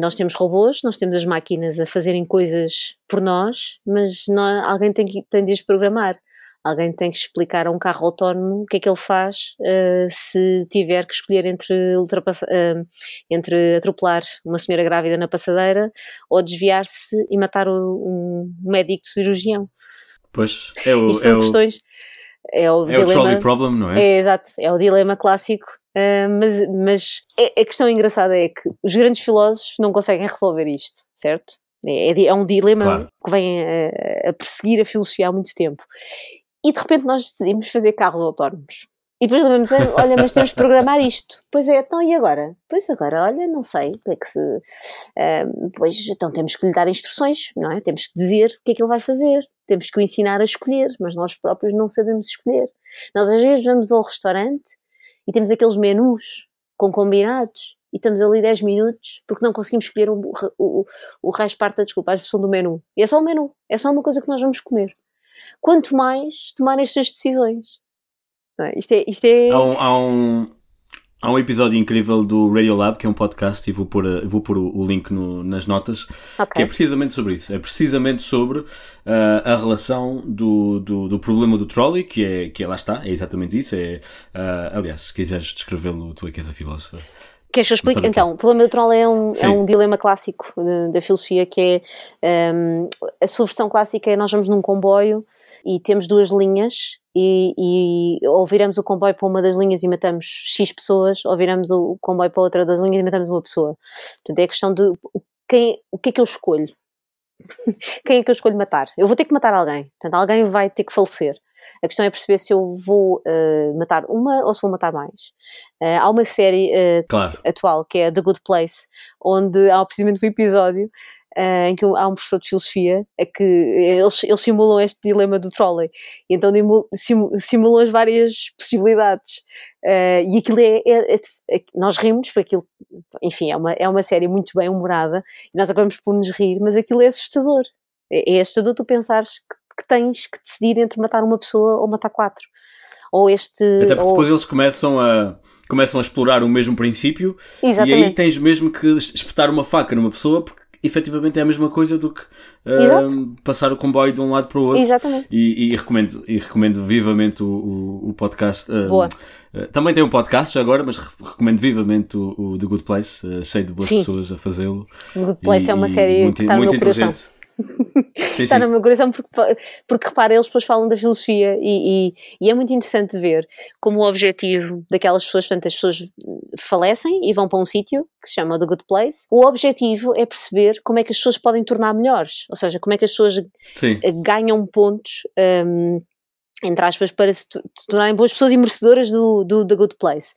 nós temos robôs, nós temos as máquinas a fazerem coisas por nós, mas não, alguém tem, que, tem de as programar. Alguém tem que explicar a um carro autónomo o que é que ele faz uh, se tiver que escolher entre, uh, entre atropelar uma senhora grávida na passadeira ou desviar-se e matar o, um médico cirurgião. Pois, é o, Isto são é o, questões. É o, é dilema, o trolley problem, não é? É, exato, é o dilema clássico. Uh, mas mas é, a questão engraçada é que os grandes filósofos não conseguem resolver isto, certo? É, é, é um dilema Claro. que vem a, a perseguir a filosofia há muito tempo. E de repente nós decidimos fazer carros autónomos. E depois lembramos, [laughs] "Ah, olha, mas temos de programar isto. Pois é, então e agora? Pois agora, olha, não sei, que é que se... ah, pois, então temos que lhe dar instruções, não é? Temos que dizer o que é que ele vai fazer. Temos que o ensinar a escolher, mas nós próprios não sabemos escolher. Nós às vezes vamos ao restaurante e temos aqueles menus com combinados e estamos ali 10 minutos porque não conseguimos escolher o, o, o, parte da desculpa, a expressão do menu. E é só o menu, é só uma coisa que nós vamos comer. Quanto mais tomar estas decisões. É? Isto é. Isto é... Há um, há, um, há um episódio incrível do Radio Lab, que é um podcast, e vou pôr, a- vou pôr o, o link no- nas notas, que Ok. é precisamente sobre isso. É precisamente sobre ah, a relação do, do, do problema do trolley, que é, que é lá está, é exatamente isso. É, ah, aliás, se quiseres descrevê-lo, tu é que és a filósofa. Queres que eu explique? Quê? Então, o problema do trolley é um, é um dilema clássico da filosofia que é um, a sua versão clássica é nós vamos num comboio e temos duas linhas e, e ou viramos o comboio para uma das linhas e matamos X pessoas ou viramos o comboio para outra das linhas e matamos uma pessoa. Portanto, é a questão de quem, o que é que eu escolho? [laughs] quem é que eu escolho matar? Eu vou ter que matar alguém. Portanto, alguém vai ter que falecer. A questão é perceber se eu vou eh, matar uma ou se vou matar mais. Eh, há uma série eh, Claro. atual, que é The Good Place, onde há precisamente um episódio eh, em que há um professor de filosofia é que eles, eles simulam este dilema do trolley. E então simulam as várias possibilidades. Eh, e aquilo é, é- é- é- nós rimos porque aquilo enfim, é uma, é uma série muito bem humorada e nós acabamos por nos rir, mas aquilo é assustador. É, é assustador tu pensares que, que tens que decidir entre matar uma pessoa ou matar quatro. Ou este Até porque ou- depois eles começam a, começam a explorar o mesmo princípio e exatamente. aí tens mesmo que espetar uma faca numa pessoa porque efetivamente é a mesma coisa do que Exato. passar o comboio de um lado para o outro. exatamente E, e recomendo, e recomendo vivamente o, o, o podcast. ah, Boa. ah, também tem um podcast agora, mas re- recomendo vivamente o, o The Good Place, cheio de boas Sim. pessoas a fazê-lo. The Good Place E- é uma série muito, que está no muito meu coração. inteligente. [laughs] Sim, Está sim. no meu coração porque, porque repara, eles depois falam da filosofia e, e, e é muito interessante ver como o objetivo daquelas pessoas, portanto, as pessoas falecem e vão para um sítio que se chama The Good Place. O objetivo é perceber como é que as pessoas podem tornar melhores, ou seja, como é que as pessoas Sim. eh, ganham pontos. hum, entre aspas, para se, se tornarem boas pessoas e merecedoras do, do The Good Place.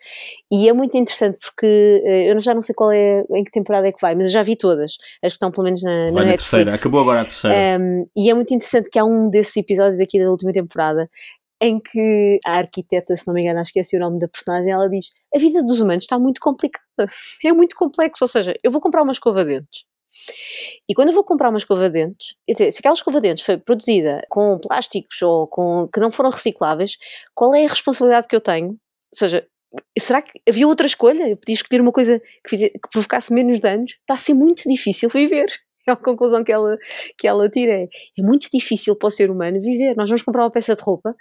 E é muito interessante porque eh, eu já não sei qual é, em que temporada é que vai, mas eu já vi todas, as que estão pelo menos na, na na terceira. Acabou agora a terceira. Um, e é muito interessante que há um desses episódios aqui da última temporada em que a arquiteta, se não me engano, acho que esqueci o nome da personagem, ela diz: A vida dos humanos está muito complicada, [laughs] é muito complexo. Ou seja, eu vou comprar uma escova de dentes. E quando eu vou comprar uma escova de dentes, quer dizer, se aquela escova de dentes foi produzida com plásticos ou com que não foram recicláveis, qual é a responsabilidade que eu tenho? Ou seja, será que havia outra escolha? Eu podia escolher uma coisa que, que provocasse menos danos? Está a ser muito difícil viver. [laughs] É a conclusão que ela, que ela tira. É, é muito difícil para o ser humano viver. Nós vamos comprar uma peça de roupa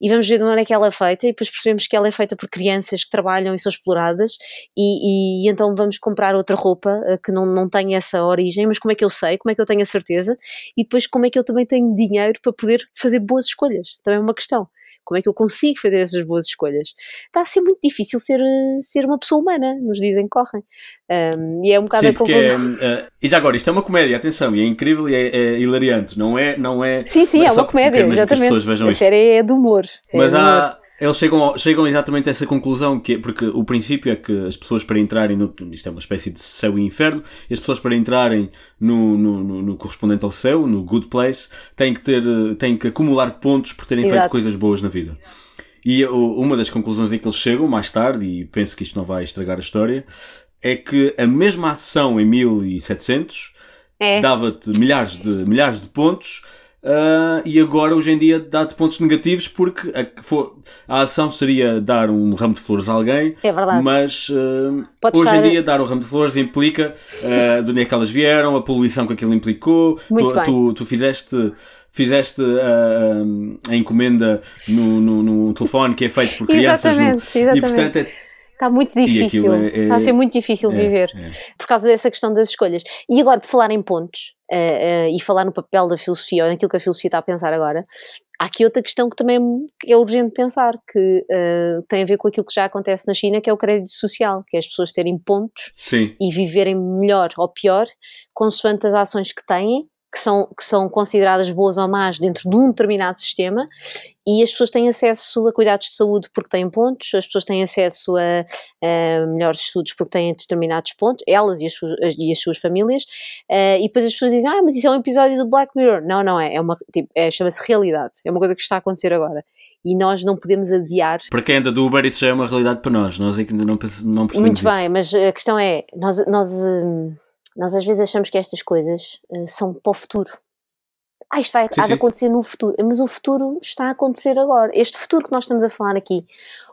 e vamos ver de onde é que ela é feita e depois percebemos que ela é feita por crianças que trabalham e são exploradas e, e- e então vamos comprar outra roupa eh, que não, não tem essa origem, mas como é que eu sei, como é que eu tenho a certeza e depois como é que eu também tenho dinheiro para poder fazer boas escolhas, também é uma questão, como é que eu consigo fazer essas boas escolhas? Está a ser muito difícil ser, eh, ser uma pessoa humana, nos dizem que correm Um, e é um bocado Sim, a é, conclusão. eh, e já agora, isto é uma comédia, atenção, e é incrível e é, é hilariante, não é, não é, Sim, sim, é uma comédia, que as exatamente. pessoas vejam a isto. série é de humor. É Mas humor. há, eles chegam, chegam exatamente a essa conclusão, que é, porque o princípio é que as pessoas para entrarem no, isto é uma espécie de céu e inferno, e as pessoas para entrarem no, no, no- no correspondente ao céu, no good place, têm que ter, eh, têm que acumular pontos por terem feito Exato. coisas boas na vida. E uma das conclusões a que eles chegam mais tarde, e penso que isto não vai estragar a história, é que a mesma ação em 1700 É. dava-te milhares de, milhares de pontos Uh, e agora, hoje em dia, dá-te pontos negativos porque a, for, a, ação seria dar um ramo de flores a alguém. É verdade. Mas uh, hoje estar... em dia, dar um ramo de flores implica uh, de onde é que elas vieram, a poluição que aquilo implicou. Muito tu, bem. Tu, tu fizeste fizeste a, a encomenda no, no, no, telefone que é feito por crianças. Exatamente, no, exatamente. E portanto é, Está muito difícil. É, é, Está a ser muito difícil é, viver é. por causa dessa questão das escolhas. E agora, de falar em pontos uh, uh, e falar no papel da filosofia ou naquilo que a filosofia está a pensar agora, há aqui outra questão que também é urgente pensar, que uh, tem a ver com aquilo que já acontece na China, que é o crédito social, que é as pessoas terem pontos Sim. e viverem melhor ou pior consoante as ações que têm que são, que são consideradas boas ou más dentro de um determinado sistema e as pessoas têm acesso a cuidados de saúde porque têm pontos, as pessoas têm acesso a, a melhores estudos porque têm determinados pontos, elas e as suas, e as suas famílias, uh, e depois as pessoas dizem, ah, mas isso é um episódio do Black Mirror. Não, não é, é uma, tipo, é, chama-se realidade, é uma coisa que está a acontecer agora. E nós não podemos adiar. Para quem anda do Uber, isso já é uma realidade para nós, nós é que ainda não, não percebemos Muito bem, isso. mas a questão é, nós... nós hum, nós às vezes achamos que estas coisas uh, são para o futuro. Ah, isto vai Sim, há de sim. acontecer no futuro. Mas o futuro está a acontecer agora. Este futuro que nós estamos a falar aqui,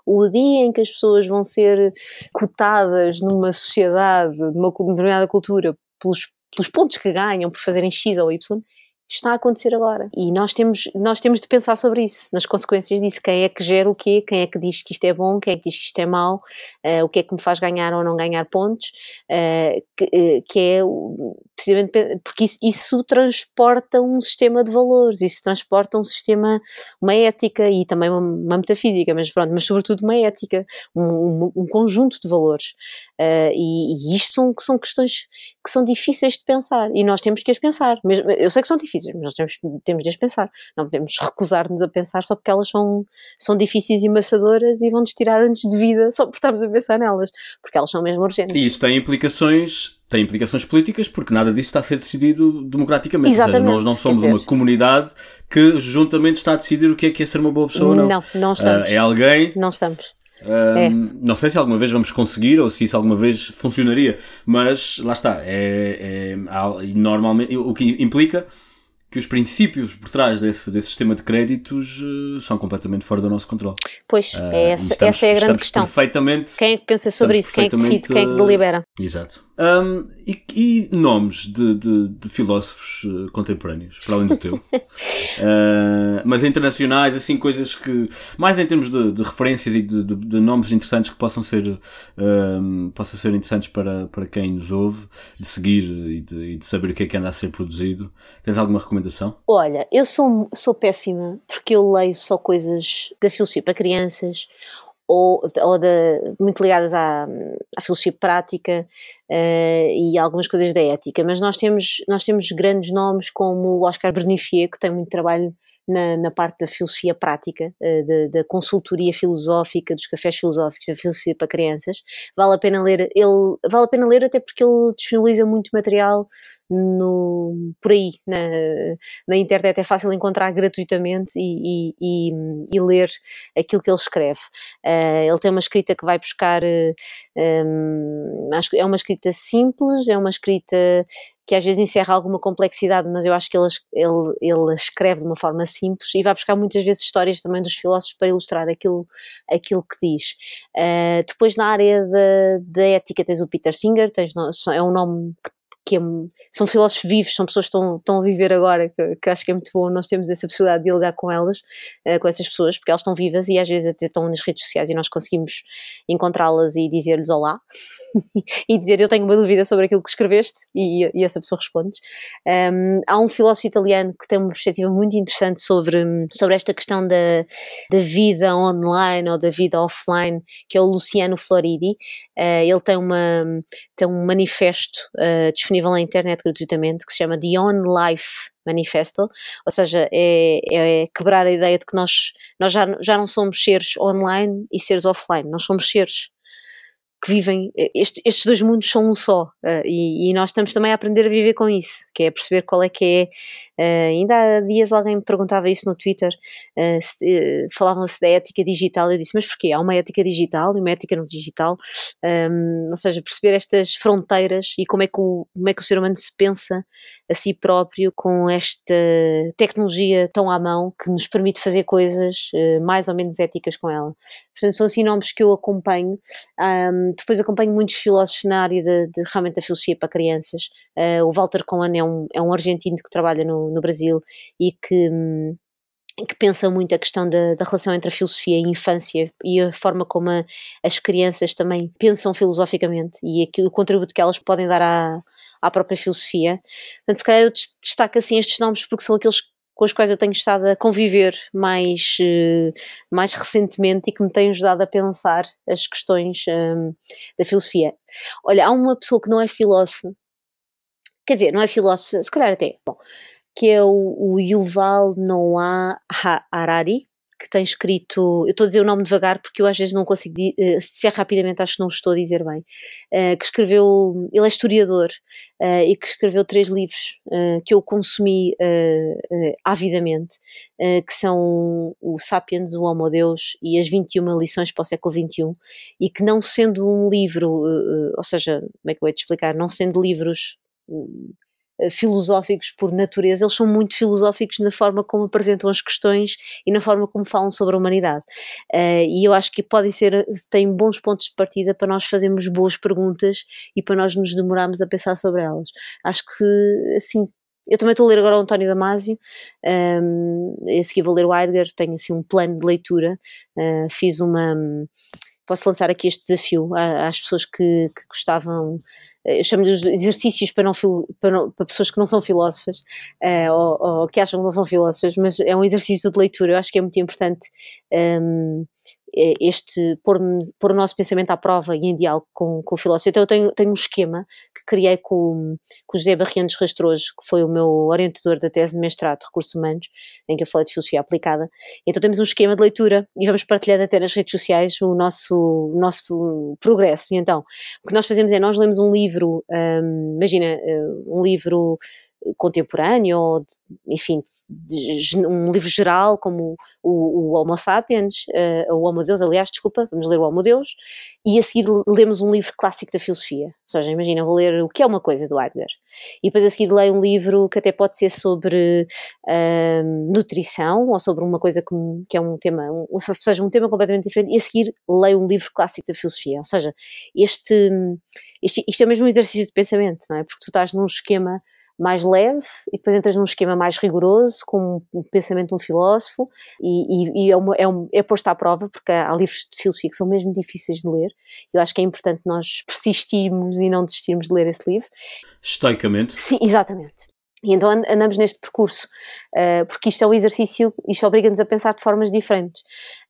o dia em que as pessoas vão ser cotadas numa sociedade, numa determinada cultura, pelos, pelos pontos que ganham por fazerem X ou Y, está a acontecer agora. E nós temos, nós temos de pensar sobre isso, nas consequências disso. Quem é que gera o quê? Quem é que diz que isto é bom? Quem é que diz que isto é mau? Eh, o que é que me faz ganhar ou não ganhar pontos? Eh, que, eh, que é precisamente porque isso, isso transporta um sistema de valores, isso transporta um sistema, uma ética e também uma, uma metafísica, mas pronto, mas sobretudo uma ética, um, um- um conjunto de valores. E, e isto são, são questões que são difíceis de pensar e nós temos que as pensar. Mesmo, eu sei que são difíceis, mas nós temos, temos de as pensar. Não podemos recusar-nos a pensar só porque elas são, são difíceis e maçadoras e vão-nos tirar anos de vida só por estarmos a pensar nelas, porque elas são mesmo urgentes. E isso tem implicações, tem implicações políticas, porque nada disso está a ser decidido democraticamente. Ou seja, Exatamente, nós não somos uma comunidade que juntamente está a decidir o que é que é ser uma boa pessoa ou não. não, não estamos. Ah, é alguém Não estamos. É. Não sei se alguma vez vamos conseguir ou se isso alguma vez funcionaria, mas lá está. É, é- normalmente, o que implica que os princípios por trás desse, desse sistema de créditos eh, são completamente fora do nosso controle. Pois, é e essa, estamos- essa é a grande questão. Perfeitamente. Quem é que pensa sobre isso? Quem é que decide? Quem é que delibera? Exato. Um, e, e nomes de, de- de filósofos eh, contemporâneos, para além do teu? Uh, [laughs] mas internacionais, assim, coisas que. Mais em termos de, de referências e de, nomes interessantes que possam ser, um, possam ser interessantes para, para quem nos ouve, de seguir e de, e de saber o que é que anda a ser produzido. Tens alguma recomendação? Olha, eu sou, sou péssima porque eu leio só coisas da filosofia para crianças ou, ou da, muito ligadas à, à filosofia prática eh, e algumas coisas da ética, mas nós temos, nós temos grandes nomes como o Oscar Bernifier, que tem muito trabalho na, na parte da filosofia prática, eh, da, da consultoria filosófica, dos cafés filosóficos, da filosofia para crianças. Vale a pena ler, ele, vale a pena ler até porque ele disponibiliza muito material no, por aí, na, na internet é fácil encontrar gratuitamente e, e, e, e ler aquilo que ele escreve. Uh, ele tem uma escrita que vai buscar, uh, um, acho que é uma escrita simples, é uma escrita que às vezes encerra alguma complexidade, mas eu acho que ele, ele, ele escreve de uma forma simples e vai buscar muitas vezes histórias também dos filósofos para ilustrar aquilo, aquilo que diz. Uh, depois na área da, ética tens o Peter Singer, tens, é um nome que que é, são filósofos vivos, são pessoas que estão, estão a viver agora, que, que, acho que é muito bom nós temos essa possibilidade de dialogar com elas, uh, com essas pessoas, porque elas estão vivas e às vezes até estão nas redes sociais e nós conseguimos encontrá-las e dizer-lhes olá [laughs] e dizer eu tenho uma dúvida sobre aquilo que escreveste e, e essa pessoa responde. Um, há um filósofo italiano que tem uma perspectiva muito interessante sobre, sobre esta questão da, da vida online ou da vida offline, que é o Luciano Floridi. Uh, ele tem, uma, tem um manifesto uh, disponível disponível na internet gratuitamente que se chama The On Life Manifesto, ou seja, é, é, quebrar a ideia de que nós, nós já, já não somos seres online e seres offline, nós somos seres que vivem, este, estes dois mundos são um só uh, e, e, nós estamos também a aprender a viver com isso, que é perceber qual é que é. Uh, ainda há dias alguém me perguntava isso no Twitter, uh, se, falavam-se da ética digital. Eu disse, mas porquê? Há uma ética digital e uma ética no digital, um, ehm, ou seja, perceber estas fronteiras e como é, que o, como é que o ser humano se pensa a si próprio com esta tecnologia tão à mão que nos permite fazer coisas mais ou menos éticas com ela. Portanto, são assim nomes que eu acompanho. Um, depois acompanho muitos filósofos na área de, de realmente da filosofia para crianças. Uh, o Walter Cohen é um, é um argentino que trabalha no, no Brasil e que. Um, que pensa muito a questão da, da, relação entre a filosofia e a infância e a forma como a, as crianças também pensam filosoficamente e aqui, o contributo que elas podem dar à, à própria filosofia. Portanto, se calhar eu destaco assim estes nomes porque são aqueles com os quais eu tenho estado a conviver mais, uh, mais recentemente e que me têm ajudado a pensar as questões um, ehm, da filosofia. Olha, há uma pessoa que não é filósofa, quer dizer, não é filósofa, se calhar até, bom, que é o, o Yuval Noah Harari, que tem escrito, eu estou a dizer o nome devagar porque eu às vezes não consigo, uh, se é rapidamente acho que não estou a dizer bem, uh, que escreveu, ele é historiador uh, e que escreveu três livros que eu consumi avidamente, que são o Sapiens, o Homo Deus e as 21 lições para o século XXI e que não sendo um livro, ou seja, como é que eu vou te explicar, não sendo livros eh, filosóficos por natureza, eles são muito filosóficos na forma como apresentam as questões e na forma como falam sobre a humanidade. Uh, e eu acho que podem ser, têm bons pontos de partida para nós fazermos boas perguntas e para nós nos demorarmos a pensar sobre elas. Acho que, assim, eu também estou a ler agora o António Damasio, um, ehm, a seguir vou ler o Heidegger, tenho assim um plano de leitura, uh, fiz uma posso lançar aqui este desafio às pessoas que, que gostavam, eh, eu chamo-lhe exercícios para, não, para, não, para, pessoas que não são filósofas uh, ou, ou, que acham que não são filósofas, mas é um exercício de leitura, eu acho que é muito importante um, ehm, este pôr, pôr o nosso pensamento à prova e em diálogo com, com o filósofo. Então eu tenho, tenho um esquema que criei com, com o José Barrianos Rastrojo, que foi o meu orientador da tese de mestrado de recursos humanos, em que eu falei de filosofia aplicada. Então temos um esquema de leitura e vamos partilhando até nas redes sociais o nosso, o nosso progresso. E então, o que nós fazemos é nós lemos um livro, um, imagina, um livro contemporâneo, ou, enfim, um livro geral como o, o Homo Sapiens, uh, o Homo Deus, aliás, desculpa, vamos ler o Homo Deus, e a seguir lemos um livro clássico da filosofia. Ou seja, imagina, vou ler o que é uma coisa do Heidegger, e depois a seguir leio um livro que até pode ser sobre uh, nutrição, ou sobre uma coisa que, que é um tema, um, ou seja, um tema completamente diferente, e a seguir leio um livro clássico da filosofia. Ou seja, este, este isto é mesmo um exercício de pensamento, não é? Porque tu estás num esquema mais leve e depois entras num esquema mais rigoroso, com o pensamento de um filósofo, e, e, e é, uma, é, um, é posto à prova, porque há, há, livros de filosofia que são mesmo difíceis de ler. Eu acho que é importante nós persistirmos e não desistirmos de ler esse livro. Estoicamente. Sim, exatamente. E então andamos neste percurso, uh, porque isto é um exercício, isto obriga-nos a pensar de formas diferentes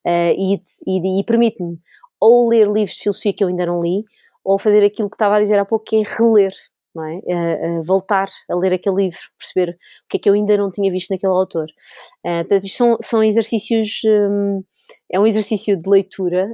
uh, e, e, e permite-me ou ler livros de filosofia que eu ainda não li, ou fazer aquilo que estava a dizer há pouco, que é reler é? Uh, uh, voltar a ler aquele livro, perceber o que é que eu ainda não tinha visto naquele autor. Uh, portanto, isto são, são exercícios, um, é um exercício de leitura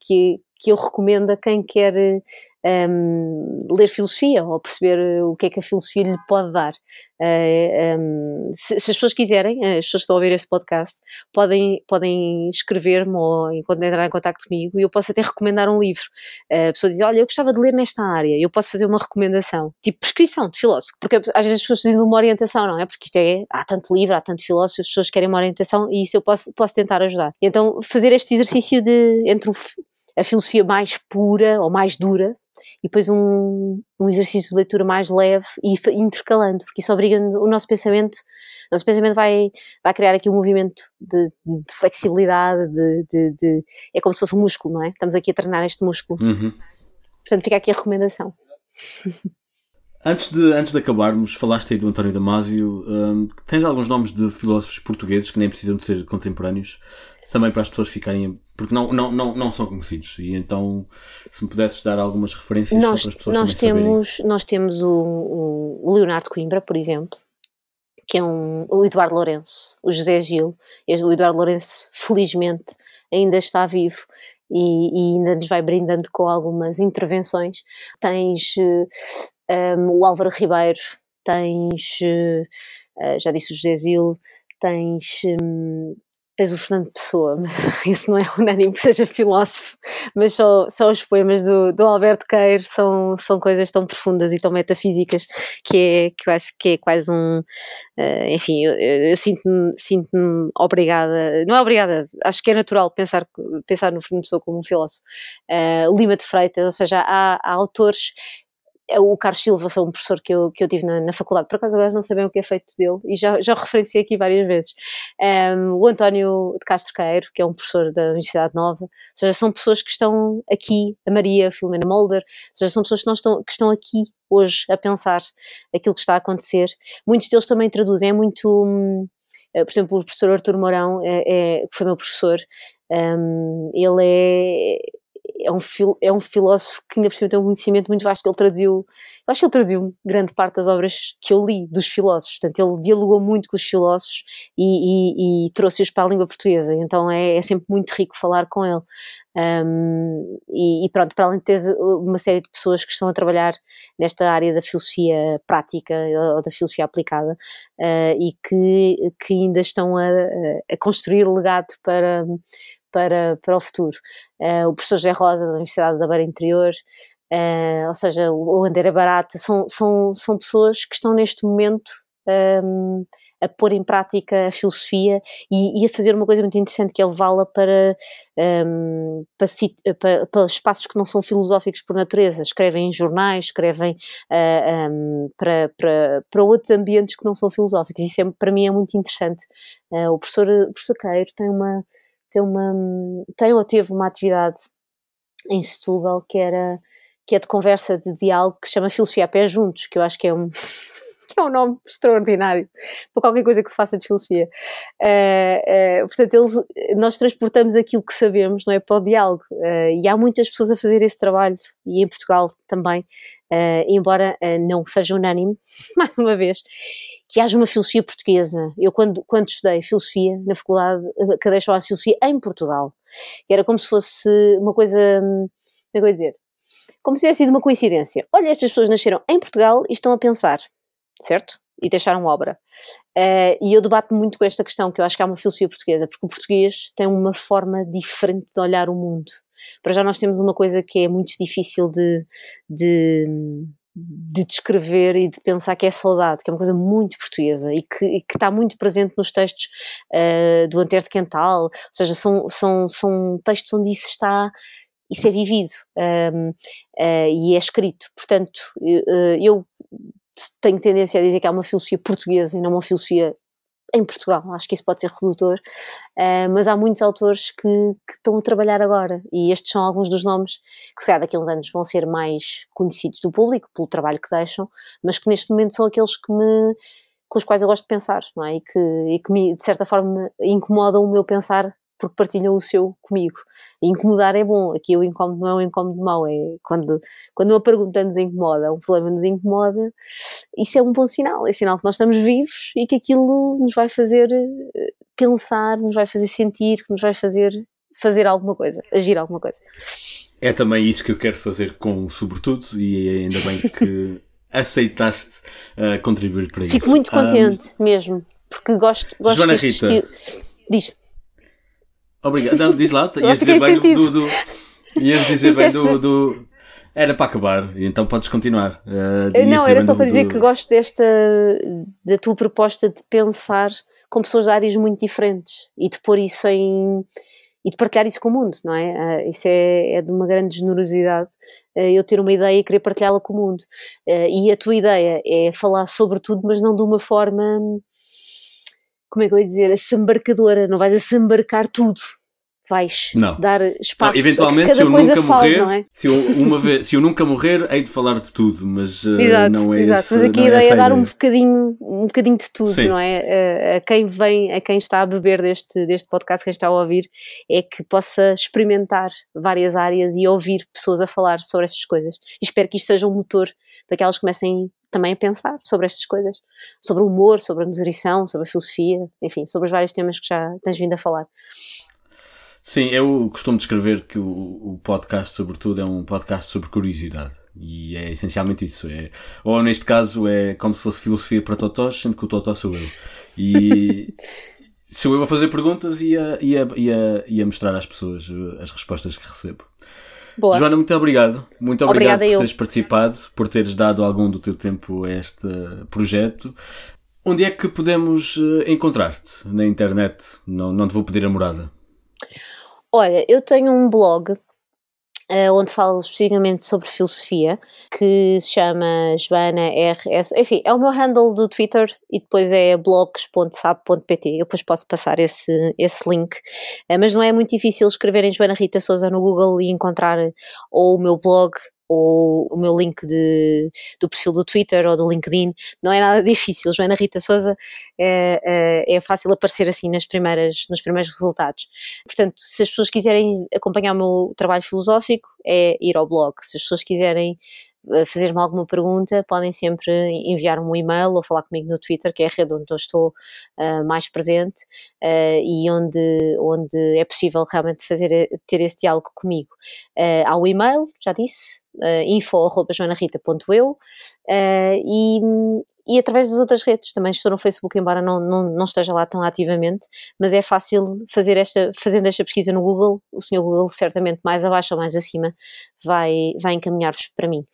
que, que eu recomendo a quem quer um, ler filosofia ou perceber o que é que a filosofia lhe pode dar. Uh, eh, um, se, se, as pessoas quiserem, as pessoas que estão a ouvir este podcast, podem, podem escrever-me ou entrar em contato comigo e eu posso até recomendar um livro. Uh, a pessoa diz: Olha, eu gostava de ler nesta área, eu posso fazer uma recomendação, tipo prescrição de filósofo, porque às vezes as pessoas de uma orientação, não é? Porque isto é, há tanto livro, há tanto filósofo, as pessoas querem uma orientação e isso eu posso, posso tentar ajudar. Então, fazer este exercício de entre o, a filosofia mais pura ou mais dura, e depois um, um exercício de leitura mais leve e intercalando, porque isso obriga o nosso pensamento, o nosso pensamento vai, vai criar aqui um movimento de, de flexibilidade, de, de, de, é como se fosse um músculo, não é? Estamos aqui a treinar este músculo. Uhum. Portanto, fica aqui a recomendação. [laughs] Antes de, antes de acabarmos, falaste aí do António Damasio. Um, tens alguns nomes de filósofos portugueses que nem precisam de ser contemporâneos, também para as pessoas ficarem. Porque não, não, não, não são conhecidos. E então, se me pudesses dar algumas referências nós, para as pessoas nós temos, saberem. Nós temos o, o Leonardo Coimbra, por exemplo, que é um, o Eduardo Lourenço, o José Gil. O Eduardo Lourenço, felizmente, ainda está vivo e, e ainda nos vai brindando com algumas intervenções. Tens um, o Álvaro Ribeiro, tens, uh, já disse o José Zil, tens um, tens o Fernando Pessoa, [laughs] mas isso não é unânime que seja filósofo, mas só, só os poemas do, do Alberto Queiro são, são coisas tão profundas e tão metafísicas que, é, que eu acho que é quase um. Uh, enfim, eu, eu sinto-me sinto obrigada, não é obrigada, acho que é natural pensar, pensar no Fernando Pessoa como um filósofo. Uh, Lima de Freitas, ou seja, há, há autores o Carlos Silva foi um professor que eu, que eu tive na, na faculdade, por acaso agora não sei bem o que é feito dele, e já, já referenciei aqui várias vezes. Um, o António de Castro Queiro, que é um professor da Universidade Nova, ou seja, são pessoas que estão aqui, a Maria, a Filomena Molder, ou seja, são pessoas que, não estão, que estão aqui hoje a pensar aquilo que está a acontecer. Muitos deles também traduzem, é muito. Hum, por exemplo, o professor Artur Mourão, é, é, que foi meu professor, um, ele é é um, fil, é um filósofo que ainda por cima tem um conhecimento muito vasto, que ele traduziu, eu acho que ele traduziu grande parte das obras que eu li dos filósofos, portanto ele dialogou muito com os filósofos e, e, e trouxe-os para a língua portuguesa, então é, é, sempre muito rico falar com ele. Um, e, e, pronto, para além de ter uma série de pessoas que estão a trabalhar nesta área da filosofia prática ou da filosofia aplicada uh, e que, que ainda estão a, a construir legado para para, para o futuro. Uh, o professor José Rosa, da Universidade da Beira Interior, uh, ou seja, o, Andera Barata, são, são, são pessoas que estão neste momento um, ehm, a pôr em prática a filosofia e, e, a fazer uma coisa muito interessante que é levá-la para, um, ehm, para, para, para, espaços que não são filosóficos por natureza. Escrevem em jornais, escrevem uh, eh, um, ehm, para, para, para outros ambientes que não são filosóficos. Isso é, para mim é muito interessante. Uh, o professor, o professor Queiro tem uma tem uma tem ou teve uma atividade em Setúbal que era que é de conversa de diálogo que se chama Filosofia a Pé Juntos, que eu acho que é um [laughs] que é um nome extraordinário para qualquer coisa que se faça de filosofia. Uh, uh, portanto, eles, nós transportamos aquilo que sabemos, não é, para o diálogo. Uh, e há muitas pessoas a fazer esse trabalho, e em Portugal também, embora não seja unânime, [laughs] mais uma vez que haja uma filosofia portuguesa. Eu, quando, quando estudei filosofia na faculdade, a cadeia filosofia em Portugal, que era como se fosse uma coisa, como é que eu ia dizer? Como se tivesse sido uma coincidência. Olha, estas pessoas nasceram em Portugal e estão a pensar, certo? E deixaram obra. Uh, e eu debato muito com esta questão, que eu acho que há uma filosofia portuguesa, porque o português tem uma forma diferente de olhar o mundo. Para já nós temos uma coisa que é muito difícil de, de de descrever e de pensar que é saudade, que é uma coisa muito portuguesa e que, e que está muito presente nos textos uh, do Antero de Quental, ou seja, são, são, são textos onde isso está, isso é vivido um, ehm, uh, eh, e é escrito. Portanto, uh, eu tenho tendência a dizer que há uma filosofia portuguesa e não uma filosofia em Portugal, acho que isso pode ser redutor, uh, mas há muitos autores que, que, estão a trabalhar agora e estes são alguns dos nomes que se calhar daqui a uns anos vão ser mais conhecidos do público pelo trabalho que deixam, mas que neste momento são aqueles que me com os quais eu gosto de pensar, não é? E que, e que de certa forma incomodam o meu pensar porque partilham o seu comigo. E incomodar é bom, aqui o incómodo não é um incómodo mau, é quando, quando uma pergunta nos incomoda, um problema nos incomoda, isso é um bom sinal, é sinal que nós estamos vivos e que aquilo nos vai fazer eh, pensar, nos vai fazer sentir, que nos vai fazer fazer alguma coisa, agir alguma coisa. É também isso que eu quero fazer com Sobretudo e ainda bem que [laughs] aceitaste uh, contribuir para Fico isso. Fico muito contente um, mesmo, porque gosto, gosto Joana Rita, estilo. Diz. Obrigado. Não, diz lá, ias dizer bem do, do, Ias dizer bem do, do, Era para acabar, então podes continuar. Uh, não, era só para dizer que gosto desta. da tua proposta de pensar com pessoas de áreas muito diferentes e de pôr isso em. e de partilhar isso com o mundo, não é? Uh, isso é, é, de uma grande generosidade uh, eu ter uma ideia e querer partilhá-la com o mundo. e a tua ideia é falar sobre tudo, mas não de uma forma como é que eu ia dizer, assambarcadora, não vais assambarcar tudo. Vais não. dar espaço Eventualmente, a se eu nunca morrer, é? se, eu, uma vez, se eu nunca morrer, hei de falar de tudo, mas uh, exato, não é exato. Esse, mas aqui a é ideia é dar um bocadinho, um bocadinho de tudo, Sim. não é? A, a, quem vem, a quem está a beber deste, deste podcast, quem está a ouvir, é que possa experimentar várias áreas e ouvir pessoas a falar sobre estas coisas. E espero que isto seja um motor para que elas comecem também a pensar sobre estas coisas, sobre o humor, sobre a nutrição, sobre a filosofia, enfim, sobre os vários temas que já tens vindo a falar. Sim, eu costumo descrever que o, o podcast, sobretudo, é um podcast sobre curiosidade. E é essencialmente isso. É, ou neste caso é como se fosse filosofia para totós, sendo que o totó sou eu. E [laughs] sou eu a fazer perguntas e a, e a, e a, e a mostrar às pessoas uh, as respostas que recebo. Boa. Joana, muito obrigado. Muito obrigado Obrigada por teres eu. participado, por teres dado algum do teu tempo a este projeto. Onde é que podemos uh, encontrar-te na internet? Não, não te vou pedir a morada. Olha, eu tenho um blog onde falo especificamente sobre filosofia, que se chama Joana RS. Enfim, é o meu handle do Twitter e depois é blogs.sab.pt. Eu depois posso passar esse, esse link. Uh, mas não é muito difícil escreverem Joana Rita Souza no Google e encontrar ou o meu blog ou o meu link de, do perfil do Twitter ou do LinkedIn, não é nada [laughs] difícil. Joana Rita Souza é, é, fácil aparecer assim nas primeiras, nos primeiros resultados. Portanto, se as pessoas quiserem acompanhar o meu trabalho filosófico, é ir ao blog. Se as pessoas quiserem fazer-me alguma pergunta, podem sempre enviar um e-mail ou falar comigo no Twitter, que é a rede onde eu estou uh, mais presente uh, e onde, onde é possível realmente fazer, ter esse diálogo comigo. Uh, há o e-mail, já disse, uh, info.joanarita.eu uh, e, e através das outras redes, também estou no Facebook, embora não, não, não esteja lá tão ativamente, mas é fácil fazer esta, fazendo esta pesquisa no Google, o senhor Google certamente mais abaixo ou mais acima vai, vai encaminhar-vos para mim.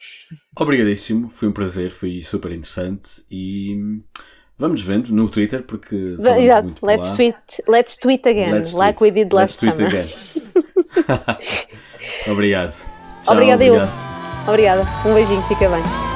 Obrigadíssimo, foi um prazer, foi super interessante e vamos vendo no Twitter porque Exato, let's lá. tweet, let's tweet again, let's like tweet. we did last let's summer. [laughs] [laughs] obrigado. Tchau, obrigado. obrigado. Obrigada. Um beijinho, fica bem.